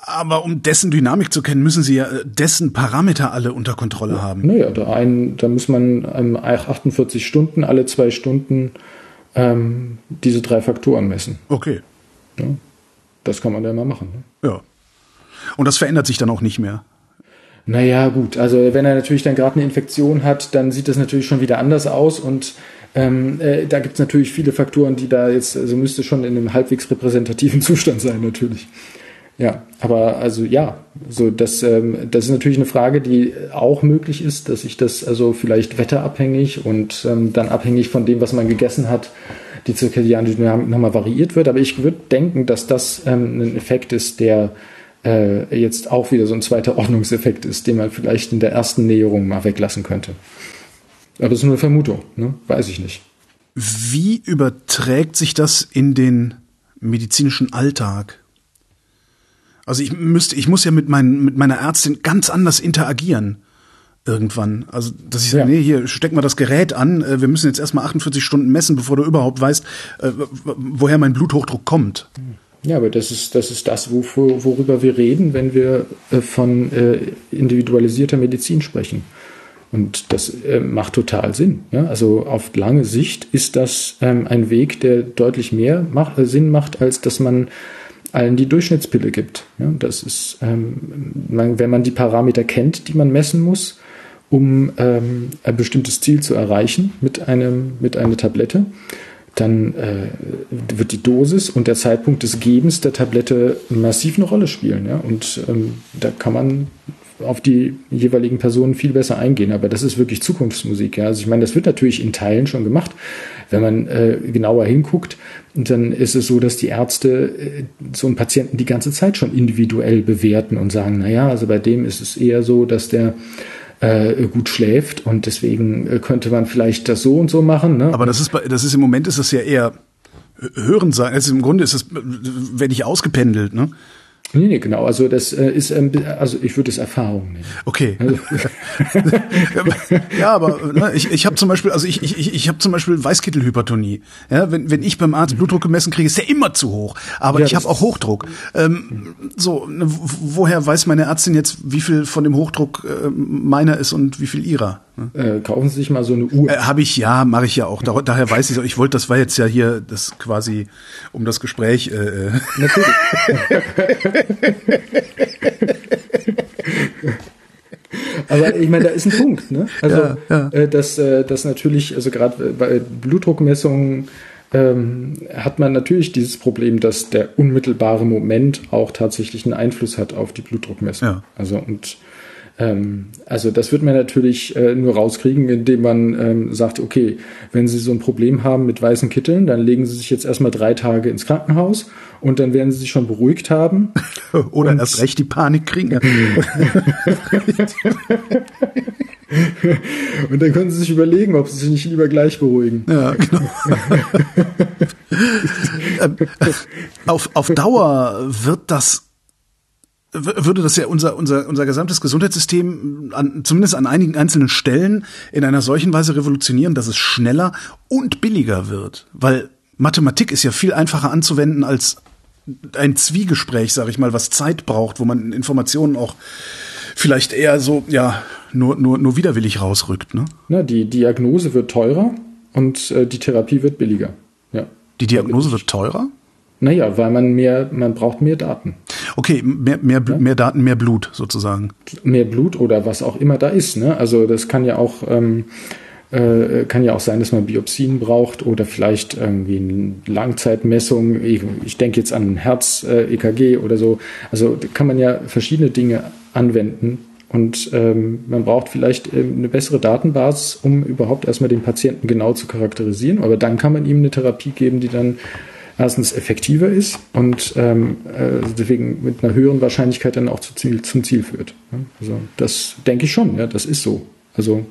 Speaker 1: Aber um dessen Dynamik zu kennen, müssen Sie ja äh, dessen Parameter alle unter Kontrolle haben.
Speaker 2: Naja, da, ein, da muss man ähm, 48 Stunden, alle zwei Stunden ähm, diese drei Faktoren messen.
Speaker 1: Okay.
Speaker 2: Das kann man ja mal machen. Ne?
Speaker 1: Ja. Und das verändert sich dann auch nicht mehr.
Speaker 2: Naja, gut. Also wenn er natürlich dann gerade eine Infektion hat, dann sieht das natürlich schon wieder anders aus und ähm, äh, da gibt es natürlich viele Faktoren, die da jetzt, also müsste schon in einem halbwegs repräsentativen [laughs] Zustand sein, natürlich. Ja, aber also ja, so das, ähm, das ist natürlich eine Frage, die auch möglich ist, dass sich das also vielleicht wetterabhängig und ähm, dann abhängig von dem, was man gegessen hat, die zirkadiane Dynamik nochmal variiert wird. Aber ich würde denken, dass das ähm, ein Effekt ist, der äh, jetzt auch wieder so ein zweiter Ordnungseffekt ist, den man vielleicht in der ersten Näherung mal weglassen könnte. Aber das ist nur eine Vermutung, ne? weiß ich nicht.
Speaker 1: Wie überträgt sich das in den medizinischen Alltag? Also ich müsste, ich muss ja mit, mein, mit meiner Ärztin ganz anders interagieren irgendwann. Also, dass ich sage,
Speaker 2: Ja.
Speaker 1: nee, hier steck mal das Gerät an, äh, wir müssen jetzt erstmal 48 Stunden messen, bevor du überhaupt weißt, äh, woher mein Bluthochdruck kommt.
Speaker 2: Ja, aber das ist das, ist das wofür, worüber wir reden, wenn wir äh, von äh, individualisierter Medizin sprechen. Und das äh, macht total Sinn. Ja? Also auf lange Sicht ist das ähm, ein Weg, der deutlich mehr Sinn macht, als dass man allen die Durchschnittspille gibt. Das ist, ähm, wenn man die Parameter kennt, die man messen muss, um ähm, ein bestimmtes Ziel zu erreichen mit einem mit einer Tablette, dann äh, wird die Dosis und der Zeitpunkt des Gebens der Tablette massiv eine Rolle spielen. Ja? Und ähm, da kann man auf die jeweiligen Personen viel besser eingehen. Aber das ist wirklich Zukunftsmusik. Ja? Also ich meine, das wird natürlich in Teilen schon gemacht. Wenn man äh, genauer hinguckt, dann ist es so, dass die Ärzte äh, so einen Patienten die ganze Zeit schon individuell bewerten und sagen, na ja, also bei dem ist es eher so, dass der äh, gut schläft und deswegen äh, könnte man vielleicht das so und so machen. Ne?
Speaker 1: Aber das ist, das ist im Moment ist das ja eher Hören sein. Also im Grunde ist es, wenn ich ausgependelt, ne?
Speaker 2: Nee, nee, genau. Also das äh, ist, ähm, also ich würde es Erfahrung nennen.
Speaker 1: Okay. Also [laughs] ja, aber ne, ich, ich habe zum Beispiel, also ich, ich, ich habe zum Beispiel Weißkittelhypertonie. Ja, wenn, wenn ich beim Arzt Blutdruck gemessen kriege, ist der immer zu hoch. Aber ja, ich habe auch Hochdruck. Ähm, so, ne, woher weiß meine Ärztin jetzt, wie viel von dem Hochdruck äh, meiner ist und wie viel ihrer?
Speaker 2: Äh, kaufen Sie sich mal so eine Uhr.
Speaker 1: Äh, habe ich ja, mache ich ja auch. Da, daher weiß ich. Ich wollte, das war jetzt ja hier das quasi um das Gespräch. Äh, äh. Natürlich. [laughs]
Speaker 2: Aber ich meine, da ist ein Punkt, ne? Also ja, ja. Äh, dass, äh, dass natürlich, also gerade bei Blutdruckmessungen ähm, hat man natürlich dieses Problem, dass der unmittelbare Moment auch tatsächlich einen Einfluss hat auf die Blutdruckmessung. Ja. Also und also das wird man natürlich äh, nur rauskriegen, indem man ähm, sagt, okay, wenn Sie so ein Problem haben mit weißen Kitteln, dann legen Sie sich jetzt erstmal drei Tage ins Krankenhaus und dann werden Sie sich schon beruhigt haben. [laughs]
Speaker 1: Oder und erst recht die Panik kriegen. [laughs]
Speaker 2: und dann können Sie sich überlegen, ob Sie sich nicht lieber gleich beruhigen. Ja, genau. [laughs]
Speaker 1: Ähm, auf, auf Dauer wird das würde das ja unser, unser, unser gesamtes Gesundheitssystem an, zumindest an einigen einzelnen Stellen in einer solchen Weise revolutionieren, dass es schneller und billiger wird. Weil Mathematik ist ja viel einfacher anzuwenden als ein Zwiegespräch, sage ich mal, was Zeit braucht, wo man Informationen auch vielleicht eher so, ja, nur, nur, nur widerwillig rausrückt. Ne?
Speaker 2: Na, die Diagnose wird teurer und äh, die Therapie wird billiger. Ja.
Speaker 1: Die Diagnose wird teurer?
Speaker 2: Naja, weil man mehr, man braucht mehr Daten.
Speaker 1: Okay, mehr, mehr, ja? mehr Daten, mehr Blut sozusagen.
Speaker 2: Mehr Blut oder was auch immer da ist. Ne? Also das kann ja auch ähm, äh, kann ja auch sein, dass man Biopsien braucht oder vielleicht irgendwie eine Langzeitmessung. Ich, ich denke jetzt an Herz-EKG äh, oder so. Also da kann man ja verschiedene Dinge anwenden. Und ähm, man braucht vielleicht äh, eine bessere Datenbasis, um überhaupt erstmal den Patienten genau zu charakterisieren. Aber dann kann man ihm eine Therapie geben, die dann erstens effektiver ist und ähm, äh, deswegen mit einer höheren Wahrscheinlichkeit dann auch zu Ziel, zum Ziel führt. Also das denke ich schon, ja, das ist so. Also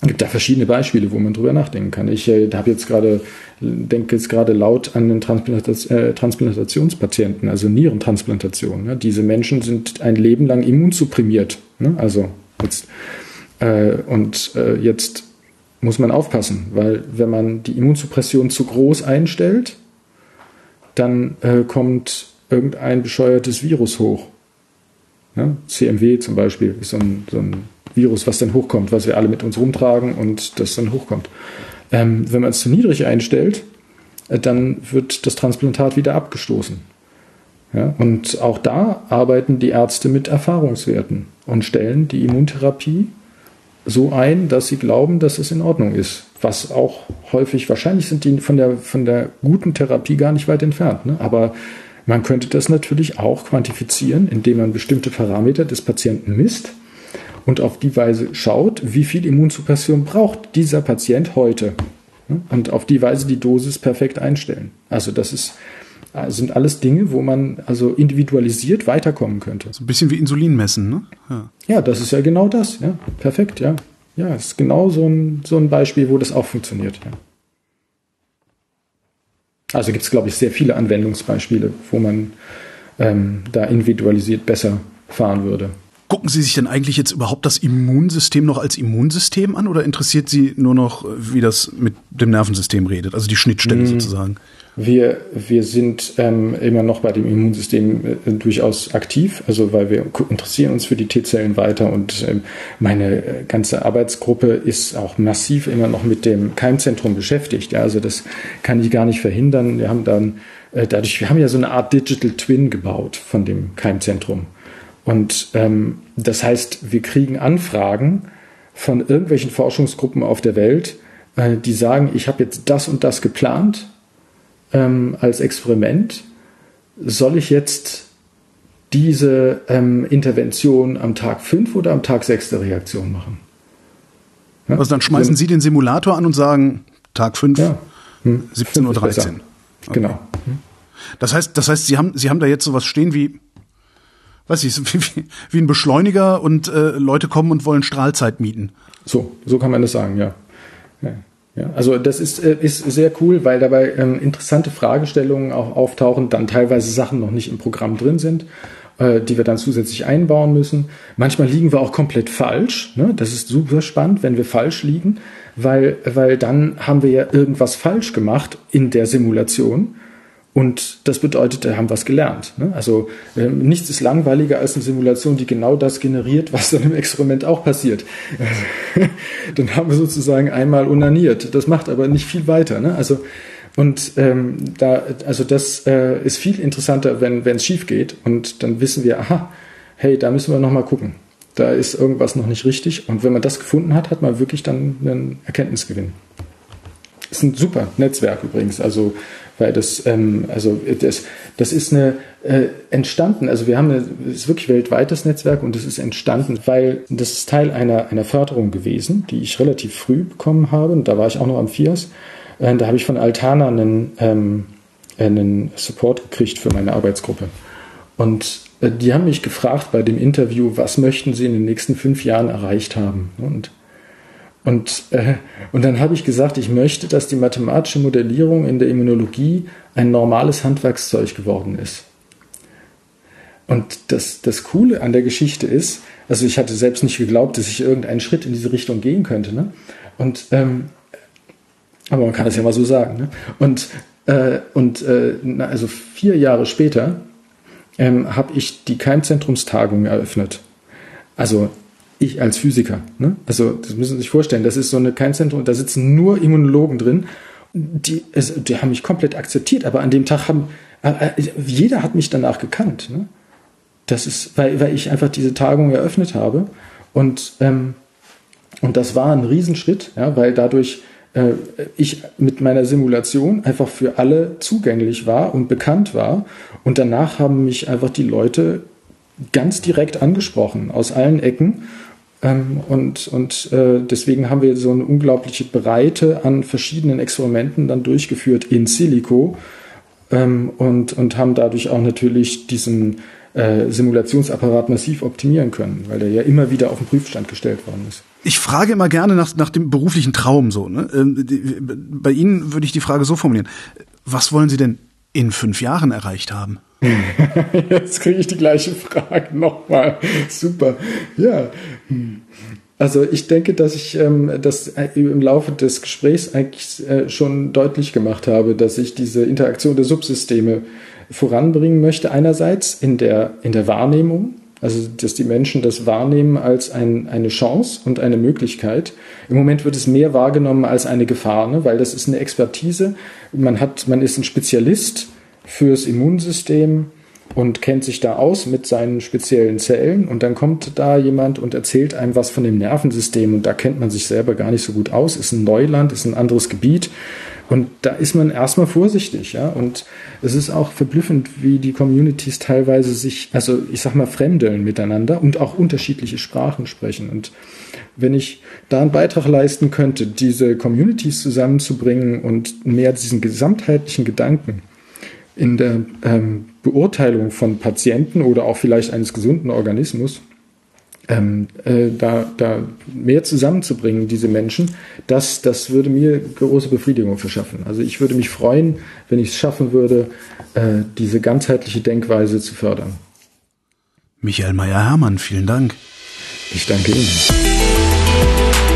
Speaker 2: es gibt da verschiedene Beispiele, wo man drüber nachdenken kann. Ich äh, habe jetzt gerade, denke jetzt gerade laut an den Transplantation, äh, Transplantationspatienten, also Nierentransplantation. Ne? Diese Menschen sind ein Leben lang immunsupprimiert. Ne? Also jetzt, äh, und äh, jetzt muss man aufpassen, weil wenn man die Immunsuppression zu groß einstellt, dann äh, kommt irgendein bescheuertes Virus hoch. Ja? CMW zum Beispiel ist so ein, so ein, Virus, was dann hochkommt, was wir alle mit uns rumtragen und das dann hochkommt. Ähm, wenn man es zu niedrig einstellt, äh, dann wird das Transplantat wieder abgestoßen. Ja? Und auch da arbeiten die Ärzte mit Erfahrungswerten und stellen die Immuntherapie so ein, dass sie glauben, dass es in Ordnung ist. Was auch häufig, wahrscheinlich sind die von der, von der guten Therapie gar nicht weit entfernt. Ne? Aber man könnte das natürlich auch quantifizieren, indem man bestimmte Parameter des Patienten misst und auf die Weise schaut, wie viel Immunsuppression braucht dieser Patient heute. Ne? Und auf die Weise die Dosis perfekt einstellen. Also das ist, sind alles Dinge, wo man also individualisiert weiterkommen könnte.
Speaker 1: So ein bisschen wie Insulin messen, ne?
Speaker 2: Ja. ja, das ist ja genau das, ja. Perfekt, ja. Ja, ist genau so ein, so ein Beispiel, wo das auch funktioniert, ja. Also gibt es, glaube ich, sehr viele Anwendungsbeispiele, wo man ähm, da individualisiert besser fahren würde.
Speaker 1: Gucken Sie sich denn eigentlich jetzt überhaupt das Immunsystem noch als Immunsystem an oder interessiert Sie nur noch, wie das mit dem Nervensystem redet, also die Schnittstelle mm. sozusagen?
Speaker 2: Wir, wir sind ähm, immer noch bei dem Immunsystem äh, durchaus aktiv, also weil wir interessieren uns für die T-Zellen weiter und ähm, meine äh, ganze Arbeitsgruppe ist auch massiv immer noch mit dem Keimzentrum beschäftigt. Ja, also das kann ich gar nicht verhindern. Wir haben dann äh, dadurch, wir haben ja so eine Art Digital Twin gebaut von dem Keimzentrum. Und ähm, das heißt, wir kriegen Anfragen von irgendwelchen Forschungsgruppen auf der Welt, äh, die sagen, ich habe jetzt das und das geplant ähm, als Experiment. Soll ich jetzt diese ähm, Intervention am Tag 5 oder am Tag 6 der Reaktion machen?
Speaker 1: Ja? Also dann schmeißen Sie den Simulator an und sagen, Tag 5, ja. hm. 17.13 Uhr. Okay.
Speaker 2: Genau.
Speaker 1: Das heißt, das heißt, Sie haben, Sie haben da jetzt sowas stehen wie, weiß ich, [laughs] wie, wie ein Beschleuniger und äh, Leute kommen und wollen Strahlzeit mieten.
Speaker 2: So, so kann man das sagen, ja. ja. Ja, also das ist, äh, ist sehr cool, weil dabei ähm, interessante Fragestellungen auch auftauchen, dann teilweise Sachen noch nicht im Programm drin sind, äh, die wir dann zusätzlich einbauen müssen. Manchmal liegen wir auch komplett falsch. Ne? Das ist super spannend, wenn wir falsch liegen, weil, weil dann haben wir ja irgendwas falsch gemacht in der Simulation und das bedeutet, da haben wir was gelernt. Ne? Also äh, nichts ist langweiliger als eine Simulation, die genau das generiert, was dann im Experiment auch passiert. [laughs] dann haben wir sozusagen einmal unaniert. Das macht aber nicht viel weiter. Ne? Also und ähm, da, also das äh, ist viel interessanter, wenn es schief geht und dann wissen wir, aha, hey, da müssen wir noch mal gucken. Da ist irgendwas noch nicht richtig. Und wenn man das gefunden hat, hat man wirklich dann einen Erkenntnisgewinn. Ist ein super Netzwerk übrigens. Also weil das, ähm, also das, das ist eine äh, entstanden, also wir haben es ist wirklich weltweites Netzwerk und es ist entstanden, weil das ist Teil einer, einer Förderung gewesen, die ich relativ früh bekommen habe und da war ich auch noch am FIAS. Äh, da habe ich von Altana einen, ähm, einen Support gekriegt für meine Arbeitsgruppe. Und äh, die haben mich gefragt bei dem Interview, was möchten sie in den nächsten fünf Jahren erreicht haben? Und und, äh, und dann habe ich gesagt, ich möchte, dass die mathematische Modellierung in der Immunologie ein normales Handwerkszeug geworden ist. Und das, das Coole an der Geschichte ist, also ich hatte selbst nicht geglaubt, dass ich irgendeinen Schritt in diese Richtung gehen könnte. Ne? Und, ähm, aber man kann es ja mal so sagen. Ne? Und, äh, und äh, also vier Jahre später ähm, habe ich die Keimzentrumstagung eröffnet. Also ich als Physiker. Ne? Also das müssen Sie sich vorstellen, das ist so eine Keimzentrum, da sitzen nur Immunologen drin. Die, also, die haben mich komplett akzeptiert, aber an dem Tag haben äh, äh, jeder hat mich danach gekannt. Ne? Das ist, weil, weil ich einfach diese Tagung eröffnet habe und ähm, und das war ein Riesenschritt, ja, weil dadurch äh, ich mit meiner Simulation einfach für alle zugänglich war und bekannt war. Und danach haben mich einfach die Leute ganz direkt angesprochen aus allen Ecken ähm, und und äh, deswegen haben wir so eine unglaubliche Breite an verschiedenen Experimenten dann durchgeführt in Silico ähm, und, und haben dadurch auch natürlich diesen äh, Simulationsapparat massiv optimieren können, weil der ja immer wieder auf den Prüfstand gestellt worden ist.
Speaker 1: Ich frage immer gerne nach, nach dem beruflichen Traum so. Ne? Ähm, bei Ihnen würde ich die Frage so formulieren. Was wollen Sie denn in fünf Jahren erreicht haben? [laughs]
Speaker 2: Jetzt kriege ich die gleiche Frage nochmal. Super. Ja. Also ich denke, dass ich ähm, das im Laufe des Gesprächs eigentlich äh, schon deutlich gemacht habe, dass ich diese Interaktion der Subsysteme voranbringen möchte. Einerseits in der, in der Wahrnehmung, also dass die Menschen das wahrnehmen als ein, eine Chance und eine Möglichkeit. Im Moment wird es mehr wahrgenommen als eine Gefahr, ne? weil das ist eine Expertise. Man, hat, man ist ein Spezialist fürs Immunsystem und kennt sich da aus mit seinen speziellen Zellen. Und dann kommt da jemand und erzählt einem was von dem Nervensystem. Und da kennt man sich selber gar nicht so gut aus, ist ein Neuland, ist ein anderes Gebiet. Und da ist man erstmal vorsichtig, ja. Und es ist auch verblüffend, wie die Communities teilweise sich, also ich sag mal, fremdeln miteinander und auch unterschiedliche Sprachen sprechen. Und wenn ich da einen Beitrag leisten könnte, diese Communities zusammenzubringen und mehr diesen gesamtheitlichen Gedanken in der ähm, Beurteilung von Patienten oder auch vielleicht eines gesunden Organismus, ähm, äh, da, da mehr zusammenzubringen, diese Menschen, das, das würde mir große Befriedigung verschaffen. Also ich würde mich freuen, wenn ich es schaffen würde, äh, diese ganzheitliche Denkweise zu fördern.
Speaker 1: Michael Meyer-Hermann, vielen Dank.
Speaker 2: Ich danke Ihnen.